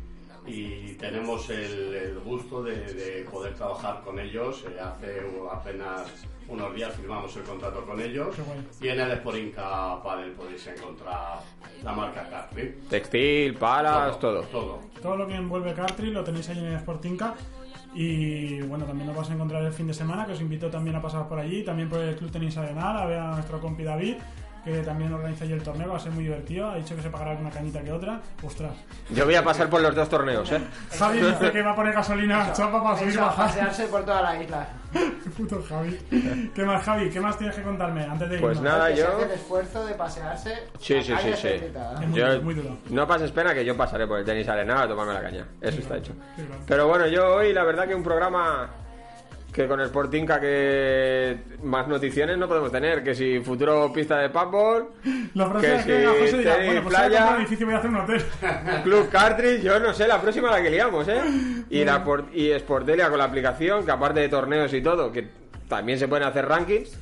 y tenemos el, el gusto de, de poder trabajar con ellos. Eh, hace apenas unos días firmamos el contrato con ellos y en el Sporinca Padel podéis encontrar la marca Capri. Textil, palas, todo. Todo. Todo lo que envuelve country lo tenéis ahí en Sportinca. Y bueno, también nos vas a encontrar el fin de semana, que os invito también a pasar por allí. También por el Club Tenis Arenal, a ver a nuestro compi David, que también organiza allí el torneo, va a ser muy divertido. Ha dicho que se pagará alguna cañita que otra. Ostras. Yo voy a pasar por los dos torneos, ¿eh? Javi dice que va a poner gasolina chapa para Eso, a bajando. pasearse por toda la isla. Puto Javi. ¿Qué más, Javi? ¿Qué más tienes que contarme antes de Pues irnos? nada, se yo- hace el esfuerzo de pasearse. Sí, sí, sí, sí. está invitada. Yo- no pases pena que yo pasaré por el tenis arenal a tomarme la caña. Eso está hecho. Sí, claro. Pero bueno, yo hoy la verdad que un programa que con Sportinca que más noticiones no podemos tener, que si futuro pista de paintball, La próxima que que si José dirá, bueno, pues a playa, y voy a hacer un hotel. Club Cartridge, yo no sé, la próxima la que liamos, ¿eh? Y, la y Sportelia con la aplicación, que aparte de torneos y todo, que también se pueden hacer rankings,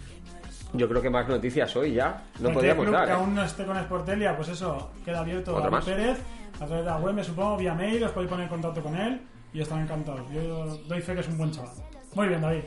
yo creo que más noticias hoy ya, no podíamos club dar. que ¿eh? aún no esté con Sportelia, pues eso, queda abierto Otro David más. Pérez a través de la web, me supongo, vía mail, os podéis poner en contacto con él y estarán encantados. Yo doy fe que es un buen chaval. Muy bien, David.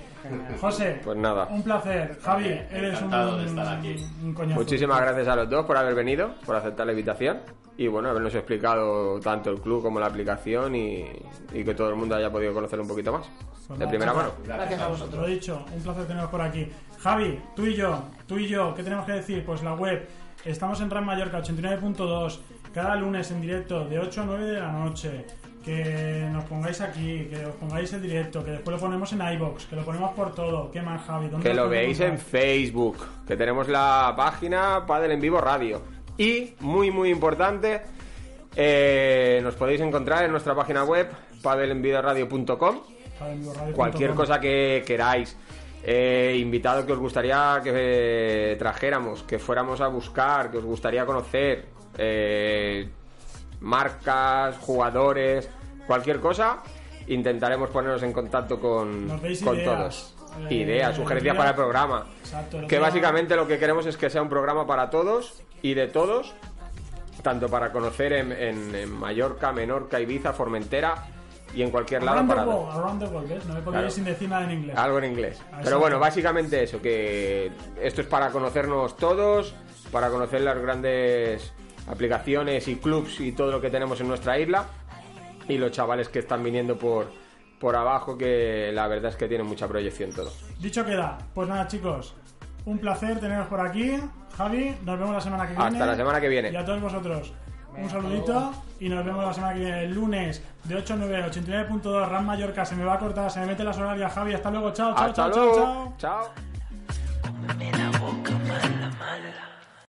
José, Pues nada. un placer. Javi, eres un, de estar aquí. un coñazo. Muchísimas gracias a los dos por haber venido, por aceptar la invitación y bueno, habernos explicado tanto el club como la aplicación y, y que todo el mundo haya podido conocer un poquito más. Pues De nada, primera mano. Gracias a vosotros. Lo dicho, un placer teneros por aquí. Javi, tú y yo, tú y yo, ¿qué tenemos que decir? Pues la web, estamos en RAM Mallorca 89.2, cada lunes en directo de 8 a 9 de la noche. Que nos pongáis aquí, que os pongáis el directo, que después lo ponemos en iBox, que lo ponemos por todo. ¿Qué más, Javi? ¿Dónde Que lo veáis en? Facebook, que tenemos la página Padel en Vivo Radio. Y, muy muy importante, eh, nos podéis encontrar en nuestra página web Padelenvidoradio.com. cualquier cosa que queráis. Eh, invitado que os gustaría que eh, trajéramos, que fuéramos a buscar, que os gustaría conocer, eh, marcas, jugadores, cualquier cosa, intentaremos ponernos en contacto con, ideas. todos. Eh, ideas, sugerencias para el programa. Exacto, Que básicamente lo que queremos es que sea un programa para todos y de todos, tanto para conocer en, en- en Mallorca, Menorca, Ibiza, Formentera y en cualquier lado Around the para world, around the world, ¿ves? No me Claro. sin decir nada en inglés. algo en inglés. Pero bueno, básicamente eso, que esto es para conocernos todos, para conocer las grandes aplicaciones y clubs y todo lo que tenemos en nuestra isla y los chavales que están viniendo por, por abajo, que la verdad es que tienen mucha proyección todo. Dicho queda, pues nada chicos, un placer teneros por aquí. Javi, nos vemos la semana que viene. Hasta la semana que viene. Y a todos vosotros, un saludito y nos vemos la semana que viene, el lunes de 8 a 9, 89.2, RAM Mallorca. Se me va a cortar, se me mete las horarias, Javi. Hasta luego, chao, chao, Hasta chao, luego. chao, chao. Chao.